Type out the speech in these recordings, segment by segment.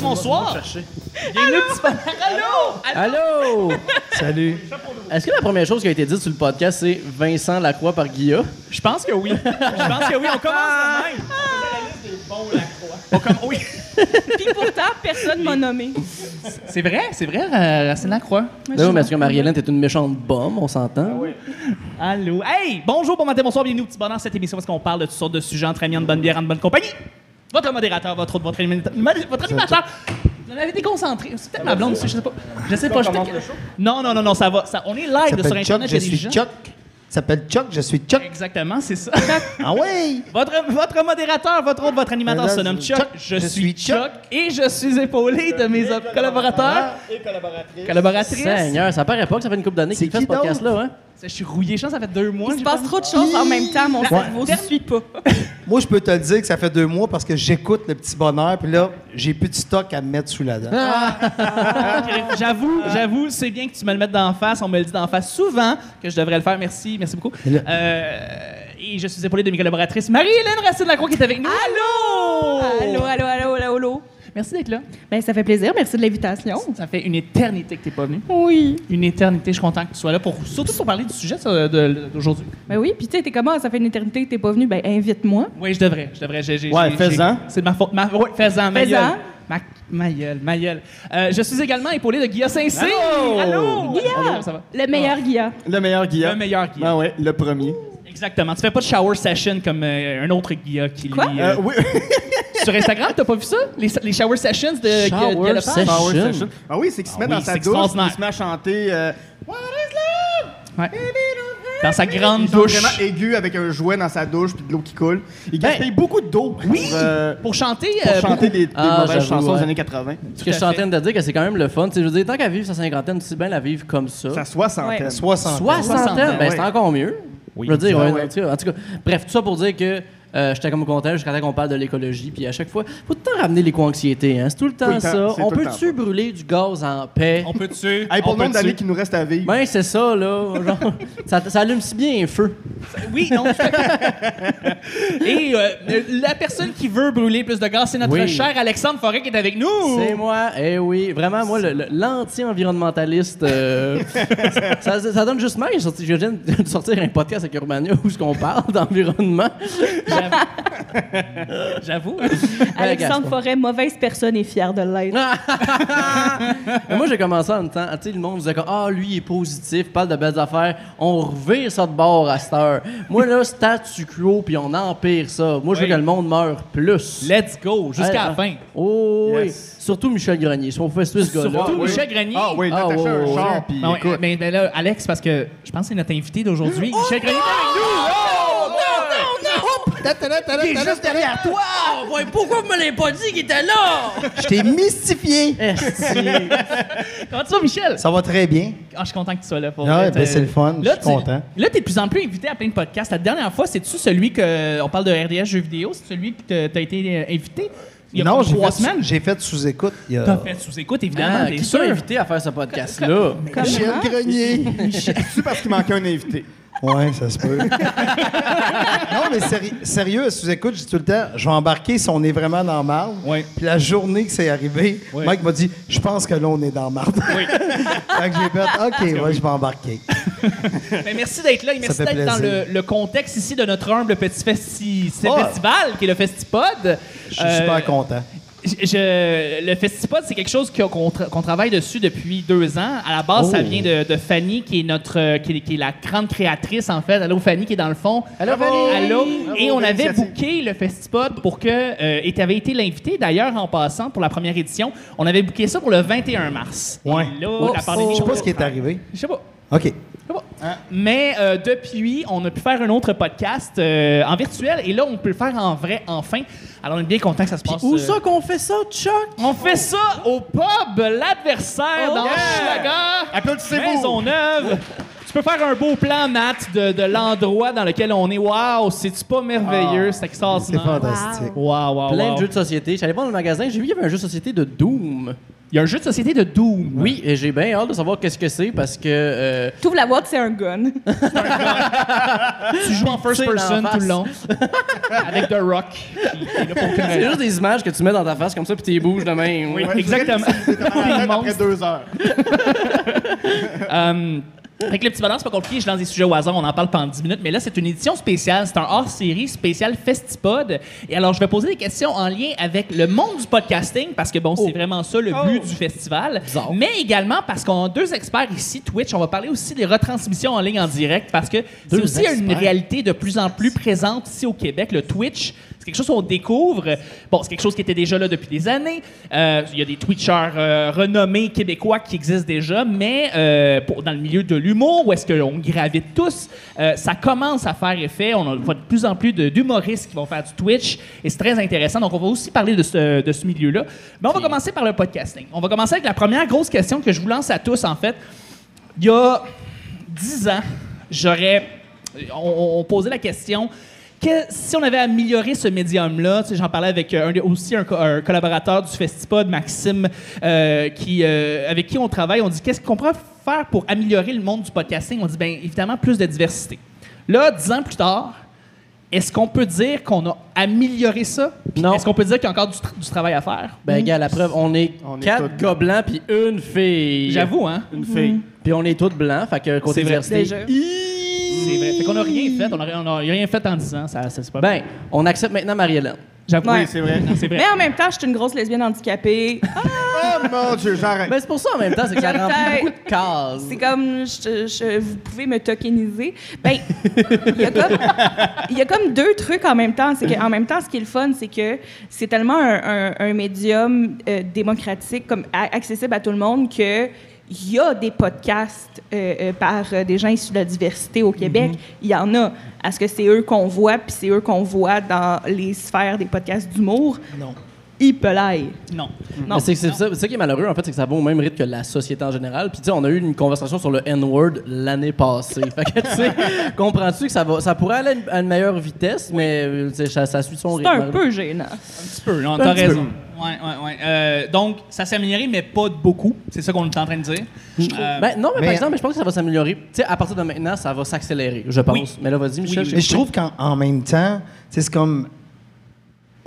bonsoir. Bienvenue au petit bonheur. Allô? Allô! Salut. Est-ce que la première chose qui a été dite sur le podcast, c'est Vincent Lacroix par Guilla? Je pense que oui. Je pense que oui. On commence de même. On la liste des bons Lacroix. On comm- Oui. Puis pourtant, personne m'a nommé. C'est vrai, c'est vrai, Racine Lacroix. Ben oui, parce que Marie-Hélène, t'es une méchante bombe, on s'entend. Allô? Hey, bonjour, bon matin, bonsoir, bienvenue au petit bonheur. Cette émission parce qu'on parle de toutes sortes de sujets entre amis, en bonne bière, en bonne compagnie. Votre modérateur, votre autre, votre, animateur- votre animateur. Vous en avez déconcentré. C'est peut-être ma blonde aussi, je sais pas. Je sais pas. je Non, non, non, non, ça va. Ça, on est live Ça sur s'appelle Chuck, Internet. je suis gens- Chuck. Ça s'appelle Chuck, je suis Chuck. Exactement, c'est ça. Ah ouais! Votre, votre modérateur, votre autre, votre animateur Là, se nomme Chuck. Chuck. Je, Je suis Chuck. Chuck. Et je suis épaulé de mes collaborateurs. Et collaboratrice. Collaboratrices. Seigneur, ça paraît pas que ça fait une couple d'années C'est qu'il fait ce podcast-là, hein? Je suis rouillé, je pense que ça fait deux mois. Il se passe pas- trop de choses en même temps, mon cerveau ne suit pas. Moi, je peux te le dire que ça fait deux mois parce que j'écoute le petit bonheur, puis là, j'ai plus de stock à me mettre sous la dent. Ok, J'avoue, j'avoue, c'est bien que tu me le mettes d'en face. On me le dit d'en face souvent que je devrais le faire. Merci, merci beaucoup. Et Euh, et je suis épaulé de mes collaboratrices. Marie-Hélène Racine-Lacroix qui est avec nous. Allô! Allô, allô, allô, allô, allô? Merci d'être là. Ben, ça fait plaisir. Merci de l'invitation. Ça fait une éternité que tu n'es pas venu. Oui. Une éternité. Je suis content que tu sois là, pour, surtout pour parler du sujet d'aujourd'hui. Ben oui, puis tu sais, t'es comment? Ça fait une éternité que t'es pas venu. Ben, invite-moi. Oui, je devrais. Je devrais. J'ai- Ouais, fais-en. C'est de ma faute. Ma, ouais, fais-en. Ma Fais-en. gueule. Ma, ma gueule, ma gueule. Euh, je suis également épaulé de Guillaume Saint-Cyr. Allô! Allô! Guilla! Allô, ça va? Le meilleur Guilla. Le meilleur Guillaume. Le meilleur Guillaume. Ah ouais, le premier. Exactement. Tu fais pas de shower session comme euh, un autre Guilla qui Quoi? lui, Euh, euh, oui. Sur Instagram, t'as pas vu ça? Les, les shower sessions de Shower Guilla- Lepage? session. Power session. Ah oui, c'est qu'il se Ah met oui, dans c'est sa douche, extraordinaire. il se met à chanter euh, What is love? Ouais. Dans sa grande Il chante douche. vraiment aigu avec un jouet dans sa douche puis de l'eau qui coule. Il gaspille beaucoup d'eau pour, Oui! euh, Pour chanter. pour euh, chanter beaucoup. des, des Ah, mauvaises j'avoue, chansons ouais. des années 80. Ce que je suis en train de dire, que c'est quand même le fun. Tu sais, je veux dire, tant qu'à vivre sa cinquantaine, aussi bien la vivre comme ça. Sa soixantaine. Ouais. Soixantaine. Soixantaine, ben ouais. c'est encore mieux. Oui. Je veux dire, ouais, ouais. en, tout cas, en tout cas, bref, tout ça pour dire que euh, j'étais comme content jusqu'à temps qu'on parle de l'écologie. Puis à chaque fois, faut tout le temps ramener l'éco-anxiété. Hein? C'est tout le temps Tout le temps, ça. On peut-tu brûler du gaz en paix? On peut-tu? Hey, pour On le nombre d'années qui nous reste à vivre. Ben, c'est ça, là. Genre, ça, ça allume si bien un feu. Oui, non. Et euh, la personne qui veut brûler plus de gaz, c'est notre Oui. cher Alexandre Forêt qui est avec nous. C'est moi, eh oui. Vraiment, moi, l'anti-environnementaliste, euh, ça, ça donne juste mal. Je viens de sortir un podcast avec Urbania où ce qu'on parle d'environnement. J'avoue. Alexandre Gaston. Forêt, mauvaise personne et fier de l'être. Moi, j'ai commencé en même temps. Tu sais, le monde disait comme Ah, lui, il est positif, parle de belles affaires. On revire ça de bord à cette heure. Moi, là, statu quo, puis on empire ça. Moi, je veux Oui. que le monde meure plus. Let's go, jusqu'à la fin. Oh, oui. Surtout Michel Grenier. Si on fait ce gars-là. Surtout oui. Michel Grenier. Ah oui, Ah, ouais, un char, puis Ben écoute. mais, mais là, Alex, parce que je pense que c'est notre invité d'aujourd'hui. Michel Grenier avec nous. Il est juste derrière toi! Ouais, pourquoi vous me l'avez pas dit qu'il était là? Je t'ai mystifié! Comment tu vas, Michel? Ça va très bien. Ah, je suis content que tu sois là. Pour vrai. ouais, ben, T'es- c'est le fun, je suis tu- content. Là, tu es de plus en plus invité à plein de podcasts. La dernière fois, c'est-tu celui que. On parle de RDS jeux vidéo, c'est celui que tu as été euh, invité? Il y a non, j'ai trois fait, semaines. j'ai fait sous-écoute. a- T'as fait sous-écoute, évidemment, Ah, qui sûr. t'a invité à faire ce podcast-là? Michel Grenier. C'est parce qu'il manquait un invité. Ouais, ça se peut. non, mais séri- sérieux, à sous-écoute, je dis tout le temps, je vais embarquer si on est vraiment dans marde. Ouais. Puis la journée que c'est arrivé. Mike m'a dit, je pense que là, on est dans marde. Oui. fait que j'ai fait, OK, ouais, je vais embarquer. Ben, merci d'être là et merci d'être dans le, le contexte ici de notre humble petit festi- Oh. festival qui est le Festipod. Je suis Euh, super content. Je- le Festipod, c'est quelque chose qu'on qu'on tra- qu'on travaille dessus depuis deux ans. À la base, ça Oh. vient de, de Fanny, qui est notre, euh, qui est, qui est la grande créatrice en fait. Allô Fanny, qui est dans le fond. Allô! Fanny! Allô. Et on avait booké le Festipod pour que euh, et tu avais été l'invité. D'ailleurs, en passant pour la première édition, on avait booké ça pour le 21 mars. Ouais. Et là, Oups. la pandémie. Je sais pas ce qui est arrivé. Je sais pas. OK. Pas. Mais euh, depuis, on a pu faire un autre podcast euh, en virtuel et là, on peut le faire en vrai enfin. Alors, on est bien content que ça se passe. Où euh, ça qu'on fait ça, Chuck? On fait ça au pub L'Adversaire Oh, dans yeah! Schlager, Applaudissez-vous. Maisonneuve. Tu peux faire un beau plan, Matt, de, de l'endroit dans lequel on est. Waouh, c'est-tu pas merveilleux? c'est C'est extraordinaire. fantastique. Waouh, waouh, Plein wow. de jeux de société. J'allais voir dans le magasin, j'ai vu qu'il y avait un jeu de société de Doom. Il y a un jeu de société de Doom. Oui, et j'ai bien hâte de savoir qu'est-ce que c'est parce que. euh, T'ouvres la boîte, c'est un gun. Tu joues en first person tout le long. Avec The Rock. c'est juste des images que tu mets dans ta face comme ça, puis tu les bouges de même. Oui, Ouais, exactement. c'est après deux heures. Euh, avec le petit bonheur, c'est pas compliqué, je lance des sujets au hasard, on en parle pendant 10 minutes, mais là, c'est une édition spéciale, c'est un hors-série spécial Festipod. Et alors, je vais poser des questions en lien avec le monde du podcasting, parce que bon, c'est vraiment ça le but du festival. Bizarre. Mais également parce qu'on a deux experts ici, Twitch, on va parler aussi des retransmissions en ligne en direct, parce que c'est aussi une réalité de plus en plus présente ici au Québec, le Twitch. C'est quelque chose qu'on découvre. Bon, c'est quelque chose qui était déjà là depuis des années. Euh, Il y a des Twitchers euh, renommés québécois qui existent déjà, mais euh, pour- dans le milieu de l'humour, où est-ce qu'on gravite tous, ça commence à faire effet. On a voit de plus en plus d'humoristes qui vont faire du Twitch, et c'est très intéressant. Donc, on va aussi parler de ce, de ce milieu-là. Mais on va commencer par le podcasting. On va commencer avec la première grosse question que je vous lance à tous, en fait. Il y a 10 ans, j'aurais. On, on posait la question. Que- si on avait amélioré ce médium-là, j'en parlais avec euh, un, aussi un, co- un collaborateur du Festipod, Maxime, euh, qui, euh, avec qui on travaille, on dit qu'est-ce qu'on pourrait faire pour améliorer le monde du podcasting? On dit bien évidemment plus de diversité. Là, dix ans plus tard, est-ce qu'on peut dire qu'on a amélioré ça? Puis Non. Est-ce qu'on peut dire qu'il y a encore du, tra- du travail à faire? Ben, gars, la preuve, on est On est quatre toutes- gars blancs puis une fille. J'avoue, hein? Une fille. Puis on est tous blancs, fait que côté C'est vrai. diversité. C'est vrai. Fait qu'on n'a rien fait. On a rien fait en 10 ans. Ça, ça, c'est pas Ben, on accepte maintenant Marie-Hélène. J'avoue. Ouais. Oui, c'est vrai. C'est vrai. Mais en même temps, je suis une grosse lesbienne handicapée. Oh mon Dieu, j'arrête. Ben, c'est pour ça en même temps, c'est que ça Peut-être. remplit beaucoup de cases. C'est comme, je- je- vous pouvez me tokeniser. Ben, il y, a comme- il y a comme deux trucs en même temps. C'est qu'en même temps, ce qui est le fun, c'est que c'est tellement un, un- un médium euh, démocratique, comme a- accessible à tout le monde, que il y a des podcasts euh, euh, par euh, des gens issus de la diversité au Québec. Il y en a. Est-ce que c'est eux qu'on voit, puis c'est eux qu'on voit dans les sphères des podcasts d'humour? Non. Hippelaille. Non. Non. C'est c'est ça, c'est ça qui est malheureux, en fait, c'est que ça va au même rythme que la société en général. Puis, tu sais, on a eu une conversation sur le N-word l'année passée. fait que, tu sais, comprends-tu que ça, va, ça pourrait aller à une, à une meilleure vitesse, mais euh, ça, ça suit son C'est rythme. un peu gênant. Un petit peu, non, t'as raison. Ouais, ouais, ouais. Euh, donc, ça s'est amélioré, mais pas de beaucoup. C'est ça qu'on est en train de dire. Euh, Ben, non, mais, Mais- par exemple, je pense que ça va s'améliorer. Tu sais, à partir de maintenant, ça va s'accélérer, je pense. Oui. Mais là, vas-y, Michel. oui. Mais je trouve qu'en en même temps, tu sais, c'est comme.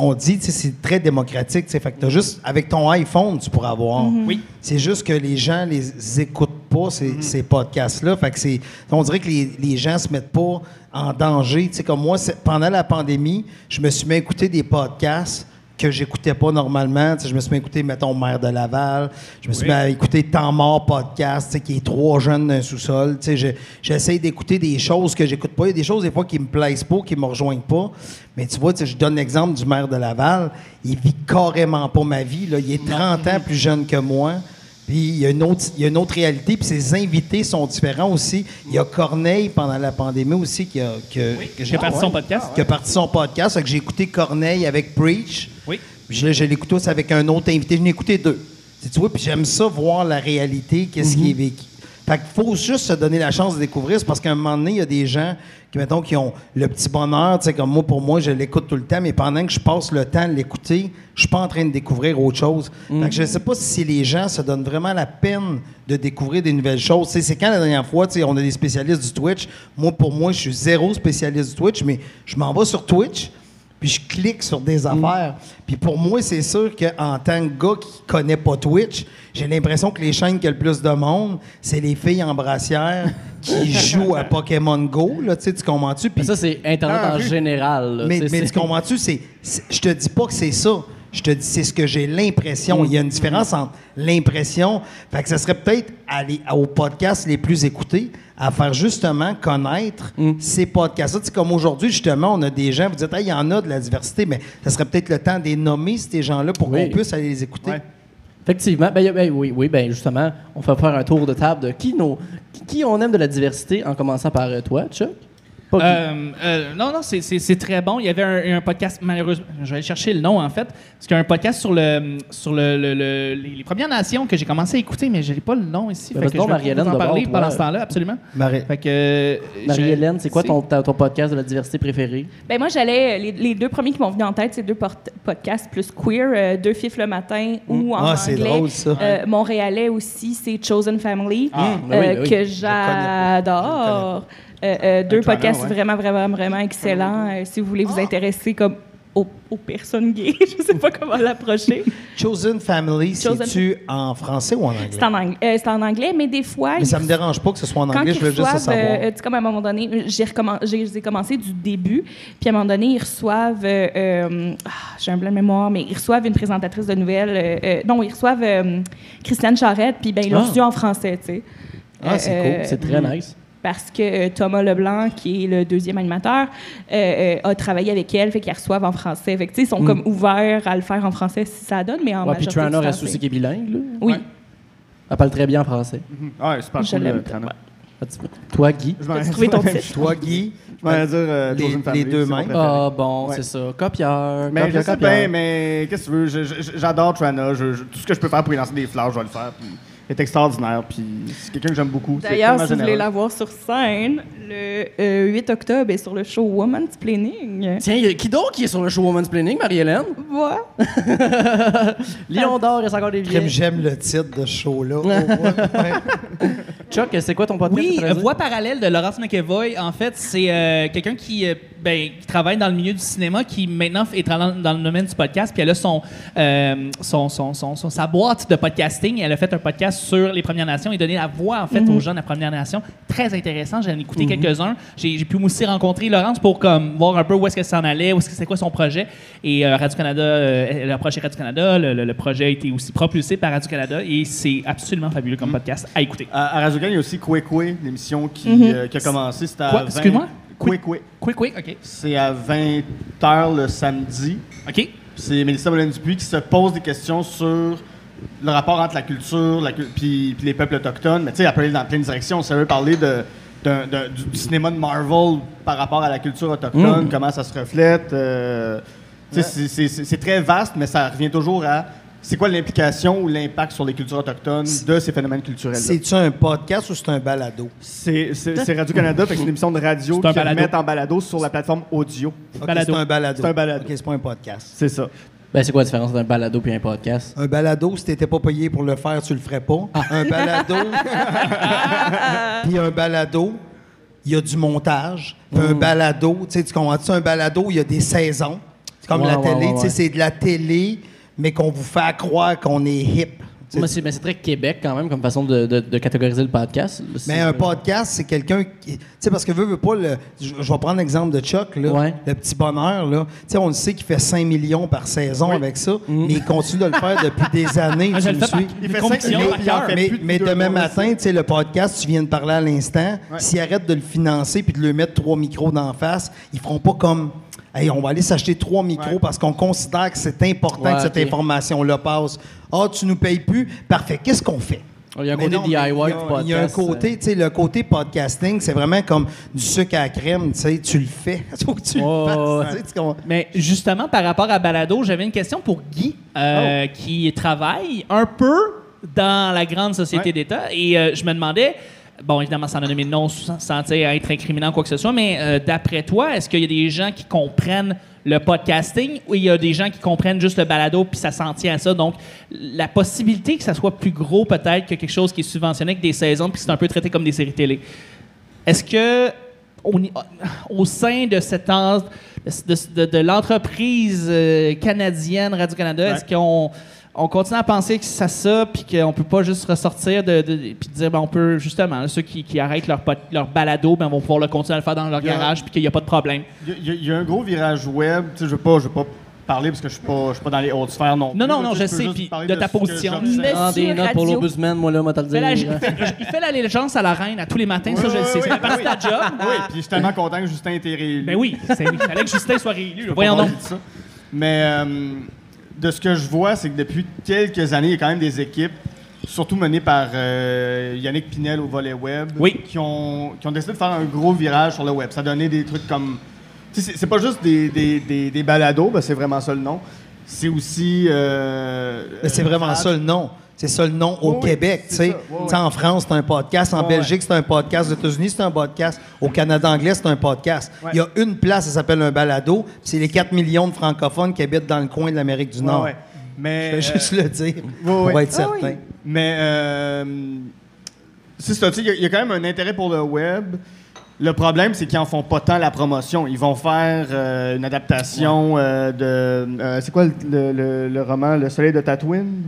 On dit, sais, c'est très démocratique. Fait que t'as juste. Avec ton iPhone, tu pourras avoir. Oui. C'est juste que les gens les écoutent pas, ces, ces podcasts-là. Fait que c'est. On dirait que les, les gens se mettent pas en danger. Tu sais, comme moi, c'est- pendant la pandémie, je me suis mis à écouter des podcasts que j'écoutais pas normalement. Je me suis mis à écouter, mettons, Maire de Laval. Je me suis mis à écouter Temps mort podcast, qui est trois jeunes d'un sous-sol. J'essaie d'écouter des choses que j'écoute pas. Il y a des choses, des fois, qui me plaisent pas, qui me rejoignent pas. Mais tu vois, je donne l'exemple du maire de Laval. Il vit carrément pas ma vie. Là. Il est 30 ans plus jeune que moi. Puis il y, a une autre, il y a une autre réalité, puis ses invités sont différents aussi. Il y a Corneille pendant la pandémie aussi qui a, que, parti son podcast. qui a parti son podcast. Fait que j'ai écouté Corneille avec Preach. Oui. Puis je, je l'écoutais aussi avec un autre invité. Je n'ai écouté deux. Tu vois, puis j'aime ça, voir la réalité, qu'est-ce qui est vécu. Fait faut juste se donner la chance de découvrir. C'est parce qu'à un moment donné, il y a des gens qui, mettons, qui ont le petit bonheur, tu sais, comme moi, pour moi, je l'écoute tout le temps, mais pendant que je passe le temps de l'écouter, je suis pas en train de découvrir autre chose. Je sais pas si les gens se donnent vraiment la peine de découvrir des nouvelles choses. C'est quand la dernière fois, on a des spécialistes du Twitch? Moi, pour moi, je suis zéro spécialiste du Twitch, mais je m'en vais sur Twitch, puis je clique sur des affaires. Puis pour moi, c'est sûr qu'en tant que gars qui connaît pas Twitch, j'ai l'impression que les chaînes qui ont le plus de monde, c'est les filles en brassière qui jouent à Pokémon Go, là, tu comprends-tu? Mais ça, c'est Internet Ah, en général. là. mais, mais tu comprends-tu? Je te dis pas que c'est ça. Je te dis, c'est ce que j'ai l'impression. Il y a une différence entre l'impression. Fait que ça serait peut-être aller aux podcasts les plus écoutés à faire justement connaître ces podcasts-là. Tu sais, comme aujourd'hui, justement, on a des gens, vous dites, Hey, il y en a de la diversité, mais ça serait peut-être le temps de les nommer, ces gens-là, pour Oui. qu'on puisse aller les écouter. Ouais. Effectivement. Ben, ben, oui, oui, ben justement, on va faire un tour de table de qui, nos, qui- qui on aime de la diversité, en commençant par euh, toi, Chuck. Euh, euh, non, non, c'est- très bon. Il y avait un, un podcast, malheureusement, je vais aller chercher le nom en fait. parce qu'il y a un podcast sur, le, sur le, le- le- les, Premières Nations que j'ai commencé à écouter, mais je n'ai pas le nom ici. Fait que donc, je vais vous en parler pendant ce temps-là, absolument. Euh, Marie-Hélène, c'est quoi ton, podcast de la diversité préféré? Ben moi, j'allais. Les, les deux premiers qui m'ont venu en tête, c'est deux podcasts plus queer, euh, Deux fifs le matin ou en Ah, c'est anglais. drôle, ça. euh, Montréalais aussi, c'est Chosen Family, Ah, ben oui, euh, ben oui. que j'adore. Euh, euh, deux podcasts ouais. vraiment, vraiment, vraiment excellents. Euh, si vous voulez vous intéresser comme aux, aux personnes gays, je sais pas comment l'approcher. Chosen Family, c'est-tu en français ou en anglais? C'est en, ang- euh, c'est en anglais, mais des fois, Mais ça me dérange pas que ce soit en anglais, je veux juste savoir. euh, tu sais, comme à un moment donné, j'ai commencé du début, puis à un moment donné, ils reçoivent, euh, euh, ah, j'ai un blanc de mémoire, mais ils reçoivent une présentatrice de nouvelles, euh, euh, non, ils reçoivent euh, Christiane Charette, puis ben ils l'ont Ah. reçu en français, tu sais. Ah, c'est Euh, cool. C'est très nice. Parce que euh, Thomas Leblanc, qui est le deuxième animateur, euh, euh, a travaillé avec elle, fait qu'ils reçoivent en français. Fait que, tu sais, ils sont comme ouverts à le faire en français si ça donne, mais en Mm. Ouais, puis majorité Trana du reste aussi c'est- qui est bilingue. Là. Oui. Ouais. Elle parle très bien en français. Ouais, super Je cool, l'aime. euh, Trana. Ah, tu- Toi, Guy? Je m'en- As-tu trouvé ton je m'en- titre? Toi, Guy, Je m'en allais dire euh, Les- Chosen les deux c'est préféré. Ah, bon, Ouais. c'est ça. Copieur. Mais je sais copieur. bien, mais qu'est-ce que tu veux? je- je- J'adore Trana. Je- je- tout ce que je peux faire pour lui lancer des fleurs, je vais le faire. Puis, est extraordinaire. Puis, c'est quelqu'un que j'aime beaucoup. D'ailleurs, si vous voulez la voir sur scène, le euh, 8 octobre est sur le show Woman's Planning. Tiens, y a- qui d'autre qui est sur le show Woman's Planning, Marie-Hélène? Voilà. Lion d'or, il reste encore des j'aime le titre de ce show-là. Ouais. Chuck, c'est quoi ton podcast? Oui, préféré? Voix parallèle de Laurence McEvoy, en fait, c'est euh, quelqu'un qui, euh, ben, qui travaille dans le milieu du cinéma, qui maintenant est dans, dans le domaine du podcast, puis elle a son, euh, son, son, son- son- sa boîte de podcasting. Elle a fait un podcast sur les Premières Nations et donné la voix, en fait, aux gens de la Première Nation. Très intéressant, j'en ai écouté quelques-uns. J'ai j'ai pu aussi rencontrer Laurence pour comme, voir un peu où est-ce que ça en allait, où est-ce que c'est quoi son projet. Et euh, Radio-Canada, euh, elle a approché Radio-Canada, le, le- le projet a été aussi propulsé par Radio-Canada et c'est absolument fabuleux comme podcast à écouter. À, à Radio-Can, il y a aussi Kwe Kwe, l'émission qui, euh, qui a commencé. C'était à Quoi? 20 Excuse-moi? Kwe Kwe. Quick, quick, OK. C'est à 20h le samedi. OK. C'est Mélissa Moulin-Dupuis qui se pose des questions sur le rapport entre la culture la, puis, les peuples autochtones. Mais tu sais, elle peut aller dans plein de directions. Ça veut parler de, d'un- du cinéma de Marvel par rapport à la culture autochtone, comment ça se reflète. euh, c'est c'est très vaste, mais ça revient toujours à c'est quoi l'implication ou l'impact sur les cultures autochtones de ces phénomènes culturels. C'est-tu un podcast ou c'est un balado? C'est Radio-Canada, c'est une émission de radio qui met en balado sur la plateforme audio. C'est un balado. C'est un balado. C'est pas un podcast. C'est ça. Ben, c'est quoi la différence entre un balado et un podcast? Un balado, si t'étais pas payé pour le faire, tu le ferais pas. Un balado, puis un balado, il y a du montage. Puis un balado, tu sais, tu comprends-tu? Un balado, il y a des saisons. C'est comme Ouais, la ouais, télé, ouais, tu sais, ouais. c'est de la télé, mais qu'on vous fait croire qu'on est hip. Mais c'est, mais c'est très Québec quand même comme façon de, de- de catégoriser le podcast. Mais un podcast, c'est quelqu'un qui. Tu sais, parce que veut, veut pas le. Je, je vais prendre l'exemple de Chuck, là. Ouais. Le petit bonheur, là. Tu sais, on le sait qu'il fait 5 millions par saison avec ça, mais il continue de le faire depuis des années. Je tu le fais suis? Il fait conviction cinq par millions, cœur. fait Mais, demain matin, tu sais, le podcast, tu viens de parler à l'instant, s'ils arrêtent de le financer puis de lui mettre trois micros d'en face, ils feront pas comme. Hey, on va aller s'acheter trois micros Ouais. parce qu'on considère que c'est important Ouais, que cette information-là passe. Ah, tu nous payes plus? Parfait. Qu'est-ce qu'on fait? Il y a un Mais côté non, DIY il y a- du podcast. Il y a un côté, tu sais, le côté podcasting, c'est vraiment comme du sucre à la crème, tu sais, tu le fais. Tu Oh, le tu? Mais justement, par rapport à Balado, j'avais une question pour Guy, euh, qui travaille un peu dans la grande société Ouais. d'État. Et euh, je me demandais, bon, évidemment, sans nommer de nom, sans, sans, sais, être incriminant ou quoi que ce soit, mais euh, d'après toi, est-ce qu'il y a des gens qui comprennent le podcasting ou il y a des gens qui comprennent juste le balado puis ça s'en tient à ça? Donc, la possibilité que ça soit plus gros peut-être que quelque chose qui est subventionné avec des saisons puis que c'est un peu traité comme des séries télé. Est-ce que au, au sein de cette en- de, de- de l'entreprise euh, canadienne Radio-Canada, est-ce qu'on on continue à penser que c'est ça, puis qu'on peut pas juste ressortir de, de- puis dire, ben, on peut justement, là, ceux qui, qui arrêtent leur, pot- leur balado, ben, vont pouvoir le continuer à le faire dans leur garage, puis qu'il n'y a pas de problème. Il y, a- il y a un gros virage web. Tu sais, je ne veux, pas- je veux pas parler parce que je ne suis, pas- je suis pas dans les hautes sphères non Non, plus, non, non, je peux sais, puis de ta que position. Ah, des Monsieur notes pour moi, là, moi, t'as le Il fait, la, dire. il fait l'allégeance à la reine à tous les matins, ça, Oui, je le oui, sais. oui, C'est de oui. ta job. Oui, puis je suis tellement content que Justin ait été réélu. Ben oui, c'est- il fallait que Justin soit réélu. Je Voyons donc. Mais euh, de ce que je vois, c'est que depuis quelques années, il y a quand même des équipes surtout mené par euh, Yannick Pinel au volet web, Oui. qui, ont, qui ont décidé de faire un gros virage sur le web. Ça donnait des trucs comme. C'est pas juste des, des, des, des balados, ben, c'est vraiment ça le nom. C'est aussi. euh, c'est vraiment ça le nom. C'est ça le nom au Oui, Québec, tu sais. Oui, En France, c'est un podcast. En Belgique, c'est un podcast. Aux États-Unis, c'est un podcast. Au Canada anglais, c'est un podcast. Il y a une place, ça s'appelle un balado. C'est les 4 millions de francophones qui habitent dans le coin de l'Amérique du Nord. Mais, Je vais juste euh, le dire pour ouais. être Ah certain. Mais euh, c'est ça, il y a- il y, a quand même un intérêt pour le web. Le problème, c'est qu'ils en font pas tant la promotion. Ils vont faire euh, une adaptation euh, de. euh, c'est quoi le- le roman Le Soleil de Tatooine?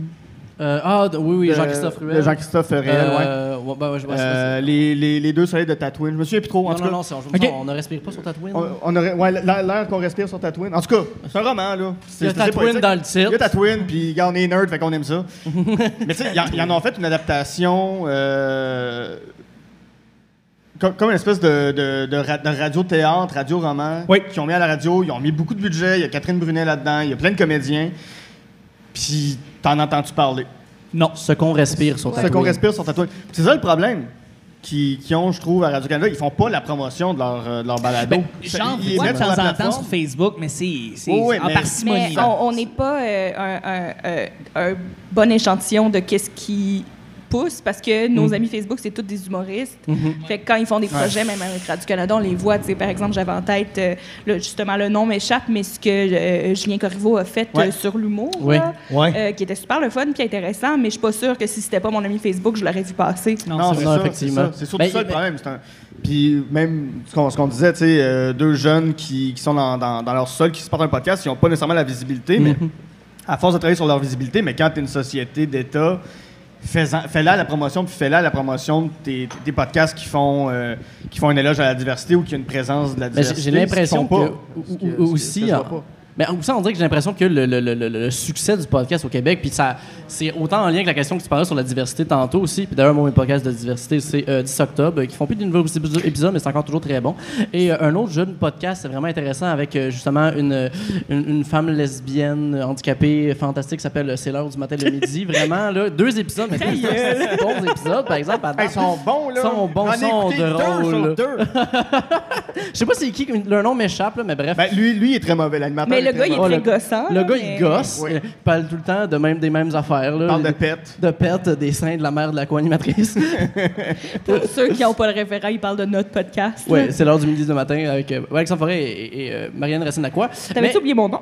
Euh, ah, oui, oui, Jean-Christophe Ruel. Jean-Christophe Ruel. Euh, ouais, ben, ouais, je vois ça, Euh, les, les- les deux soleils de Tatooine. Je me souviens plus trop. En Non, tout non, cas, non, c'est- on, ne respire pas sur Tatooine. on, on aurait, ouais, l'air qu'on respire sur Tatooine. En tout cas, c'est un roman, là. Il y a Tatooine dans le titre. Il y a Tatooine, puis on est nerd, fait qu'on aime ça. Mais tu sais, ils en- ont fait une adaptation euh, comme, comme une espèce de, de, de, ra- de radio-théâtre, radio-roman, Oui. qui ont mis à la radio. Ils ont mis beaucoup de budget. Il y a Catherine Brunet là-dedans. Il y a plein de comédiens. Puis, t'en entends-tu parler? Non. Ce qu'on respire sur Ce Tatooine. qu'on respire sur Tatooine. C'est ça le problème qui, qui ont, je trouve, à Radio-Canada. Ils font pas la promotion de leur, euh, de leur balado. Ben, J'en ils les vois de temps en temps sur Facebook, mais c'est Oui, en mais- parcimonie. Mais on on n'est pas euh, un, un- un- un bon échantillon de qu'est-ce qui pousse parce que nos amis Facebook, c'est tous des humoristes. Fait que quand ils font des projets, même avec Radio-Canada, on les voit. Par exemple, j'avais en tête, euh, justement, le nom m'échappe, mais ce que euh, Julien Corriveau a fait Ouais. euh, sur l'humour, Oui. là, Ouais. euh, qui était super le fun puis intéressant, mais je suis pas sûre que si c'était pas mon ami Facebook, je l'aurais vu passer. Non, Non, c'est ça, effectivement. c'est surtout Ben, ça le ben- problème. un- Puis même ce qu'on ce qu'on disait, tu sais, euh, deux jeunes qui, qui sont dans, dans- dans leur sol, qui se portent un podcast, ils n'ont pas nécessairement la visibilité, mais Mhm. à force de travailler sur leur visibilité, mais quand tu es une société d'État, fais-la la promotion, puis fais-la la promotion de tes, tes podcasts qui font, euh, qui font un éloge à la diversité ou qui ont une présence de la diversité. j'ai l'impression que, aussi, que en-. Mais aussi, on dirait que j'ai l'impression que le, le- le- le- succès du podcast au Québec, puis ça, c'est autant en lien avec la question que tu parlais sur la diversité tantôt aussi. Puis d'ailleurs, mon podcast de diversité, c'est euh, 10 octobre, euh, qui font plus de nouveaux épis- épisodes, mais c'est encore toujours très bon. Et euh, un autre jeune podcast, c'est vraiment intéressant avec euh, justement une, une, une femme lesbienne handicapée fantastique qui s'appelle C'est l'heure du matin le midi. Vraiment, là, deux épisodes, mais deux c'est bons épisodes, par exemple. Hey, ils sont bons, là. Sont bons, sont drôles. Je sais pas c'est qui, leur nom m'échappe, là, mais bref. Ben, lui, lui, il est très mauvais, l'animateur. Le gars, il est. Oh, très le- gossant. Le gars, il gosse. Il parle tout le temps de même des mêmes affaires. Là, Il parle de pète. De pète, des seins de la mère de la co-animatrice. Pour ceux qui n'ont pas le référent, il parle de notre podcast. oui, c'est l'heure du midi de matin avec euh, Alexandre Forêt et, et, euh, Marianne Racine-Lacroix. Mais- T'avais-tu oublié mon nom?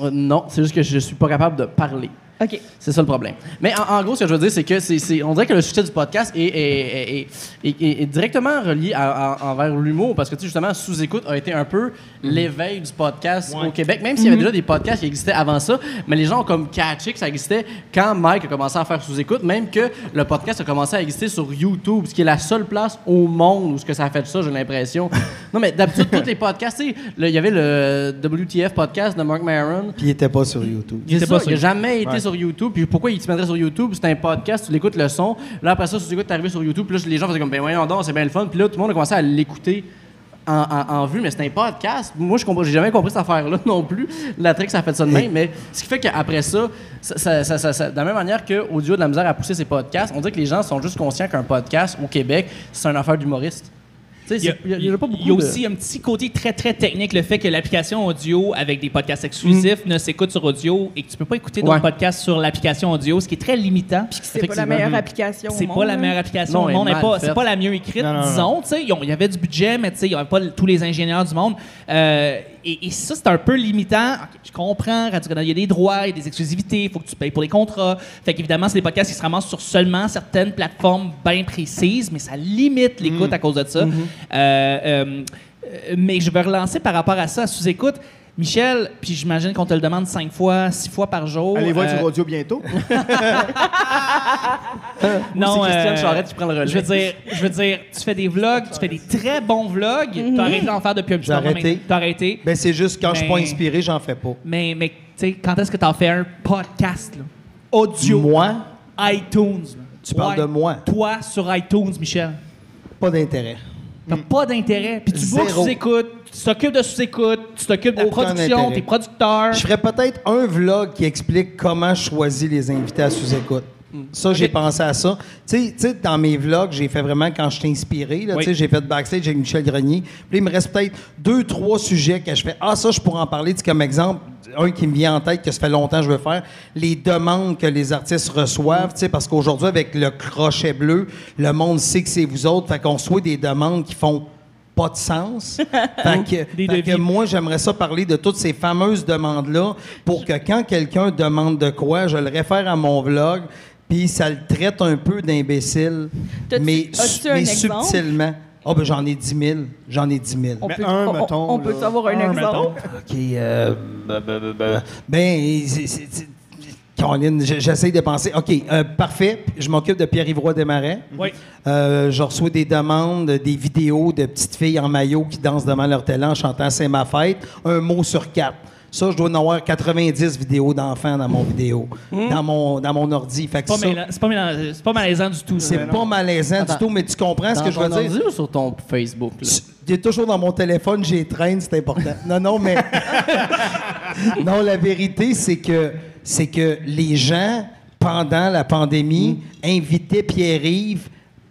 Euh, non, c'est juste que je suis pas capable de parler. OK. C'est ça le problème. Mais en, en gros, ce que je veux dire, c'est que c'est, on dirait que le succès du podcast est, est- est- est- est- est directement relié à- à- envers l'humour parce que, tu sais, justement, Sous-Écoute a été un peu l'éveil du podcast au Québec, même s'il y avait déjà des podcasts qui existaient avant ça, mais les gens ont comme catché que ça existait quand Mike a commencé à faire Sous-Écoute, même que le podcast a commencé à exister sur YouTube, ce qui est la seule place au monde où ce que ça a fait ça, j'ai l'impression. non, mais d'habitude, tous les podcasts, tu sais, le- il y avait le WTF podcast de Mark Maron, Puis il était pas sur YouTube. c'est était ça, pas sur il n'a jamais été Ouais. Sur YouTube. Puis pourquoi il te mettrait sur YouTube? C'est un podcast, tu l'écoutes le son. Là, après ça, tu l'écoutes, t'es sur YouTube. Puis là, les gens faisaient comme, ben voyons donc, c'est bien le fun. Puis là, tout le monde a commencé à l'écouter en, en- vue, mais c'est un podcast. Moi, je j'ai jamais compris cette affaire-là non plus. La trick, ça a fait ça de même. Mais ce qui fait qu'après ça- ça- ça- ça- de la même manière que Audio de la misère a poussé ses podcasts, on dirait que les gens sont juste conscients qu'un podcast au Québec, c'est une affaire d'humoriste. Il y, a, c'est- il y a- il y a pas beaucoup il y a de- aussi un petit côté très très technique, le fait que l'application audio avec des podcasts exclusifs ne s'écoute sur audio et que tu peux pas écouter d'autres Ouais. podcasts sur l'application audio, ce qui est très limitant. C'est pas la meilleure application. au C'est pas la meilleure application Non, au monde, c'est pas la mieux écrite, Non, non, disons. Il y avait du budget, mais tu sais, il n'y avait pas tous les ingénieurs du monde. Euh, et, et ça, c'est un peu limitant. Ok, je comprends, Radio-Canada, il y a des droits, il y a des exclusivités, il faut que tu payes pour les contrats. Fait qu'évidemment, c'est des podcasts qui se ramassent sur seulement certaines plateformes bien précises, mais ça limite l'écoute Mm. à cause de ça. Mm-hmm. Euh, euh, euh, mais je vais relancer par rapport à ça, sous-écoute. Michel, puis j'imagine qu'on te le demande cinq fois, six fois par jour. Allez voir Euh, sur audio bientôt. non, Christiane euh, Charette qui prend le relais. Je veux dire, je veux dire, tu fais des vlogs, tu fais des très bons vlogs. Mhm. T'as arrêté d'en faire depuis un petit arrêté. T'as arrêté. Ben, c'est juste quand je suis pas inspiré, j'en fais pas. Mais, mais tu sais, quand est-ce que t'en fais un podcast, là? Audio. Moi, iTunes. là. Tu parles de moi? Toi, sur iTunes, Michel. pas d'intérêt. T'as pas d'intérêt. Puis tu Zéro. bookes sous-écoute, tu t'occupes de sous-écoute, tu t'occupes de la Aucun production, intérêt. t'es producteur. Je ferais peut-être un vlog qui explique comment je choisis les invités à sous-écoute. Ça, j'ai pensé à ça. Tu sais- tu sais, dans mes vlogs, j'ai fait vraiment quand je t'ai inspiré. là, Oui. tu sais, J'ai fait backstage avec Michel Grenier. Puis là, il me reste peut-être deux, trois sujets que je fais. Ah, ça, je pourrais en parler. Tu sais, Comme exemple, un qui me vient en tête, que ça fait longtemps que je veux faire, les demandes que les artistes reçoivent. tu sais, Parce qu'aujourd'hui, avec le crochet bleu, le monde sait que c'est vous autres. Fait qu'on reçoit des demandes qui font pas de sens. fait que, Des fait que devis. moi, j'aimerais ça parler de toutes ces fameuses demandes-là pour que quand quelqu'un demande de quoi, je le réfère à mon vlog, puis ça le traite un peu d'imbécile, mais, mais subtilement. Ah, ben j'en ai 10 000. J'en ai 10 000. On peut, un, on- mettons, on peut un, Un, exemple? mettons. OK. Euh, ben, ben, ben, ben, ben, c'est- c'est- c'est- Caroline, j- j'essaie de penser. OK, euh, parfait. Je m'occupe de Pierre-Yvroy Desmarais. Oui. Euh, je reçois des demandes, des vidéos de petites filles en maillot qui dansent devant leur télé en chantant C'est ma fête. Un mot sur quatre. Ça, je dois en avoir 90 vidéos d'enfants dans mon vidéo, dans, mon, dans mon ordi. Fait Pas C'est pas, malaisant du tout. c'est pas malaisant Attends. du tout, mais tu comprends ce que je veux dire? ordi ou sur ton Facebook? là? J'ai toujours dans mon téléphone, j'ai traîne, c'est important. Non, non, mais. non, la vérité, c'est que, c'est que les gens, pendant la pandémie, invitaient Pierre-Yves,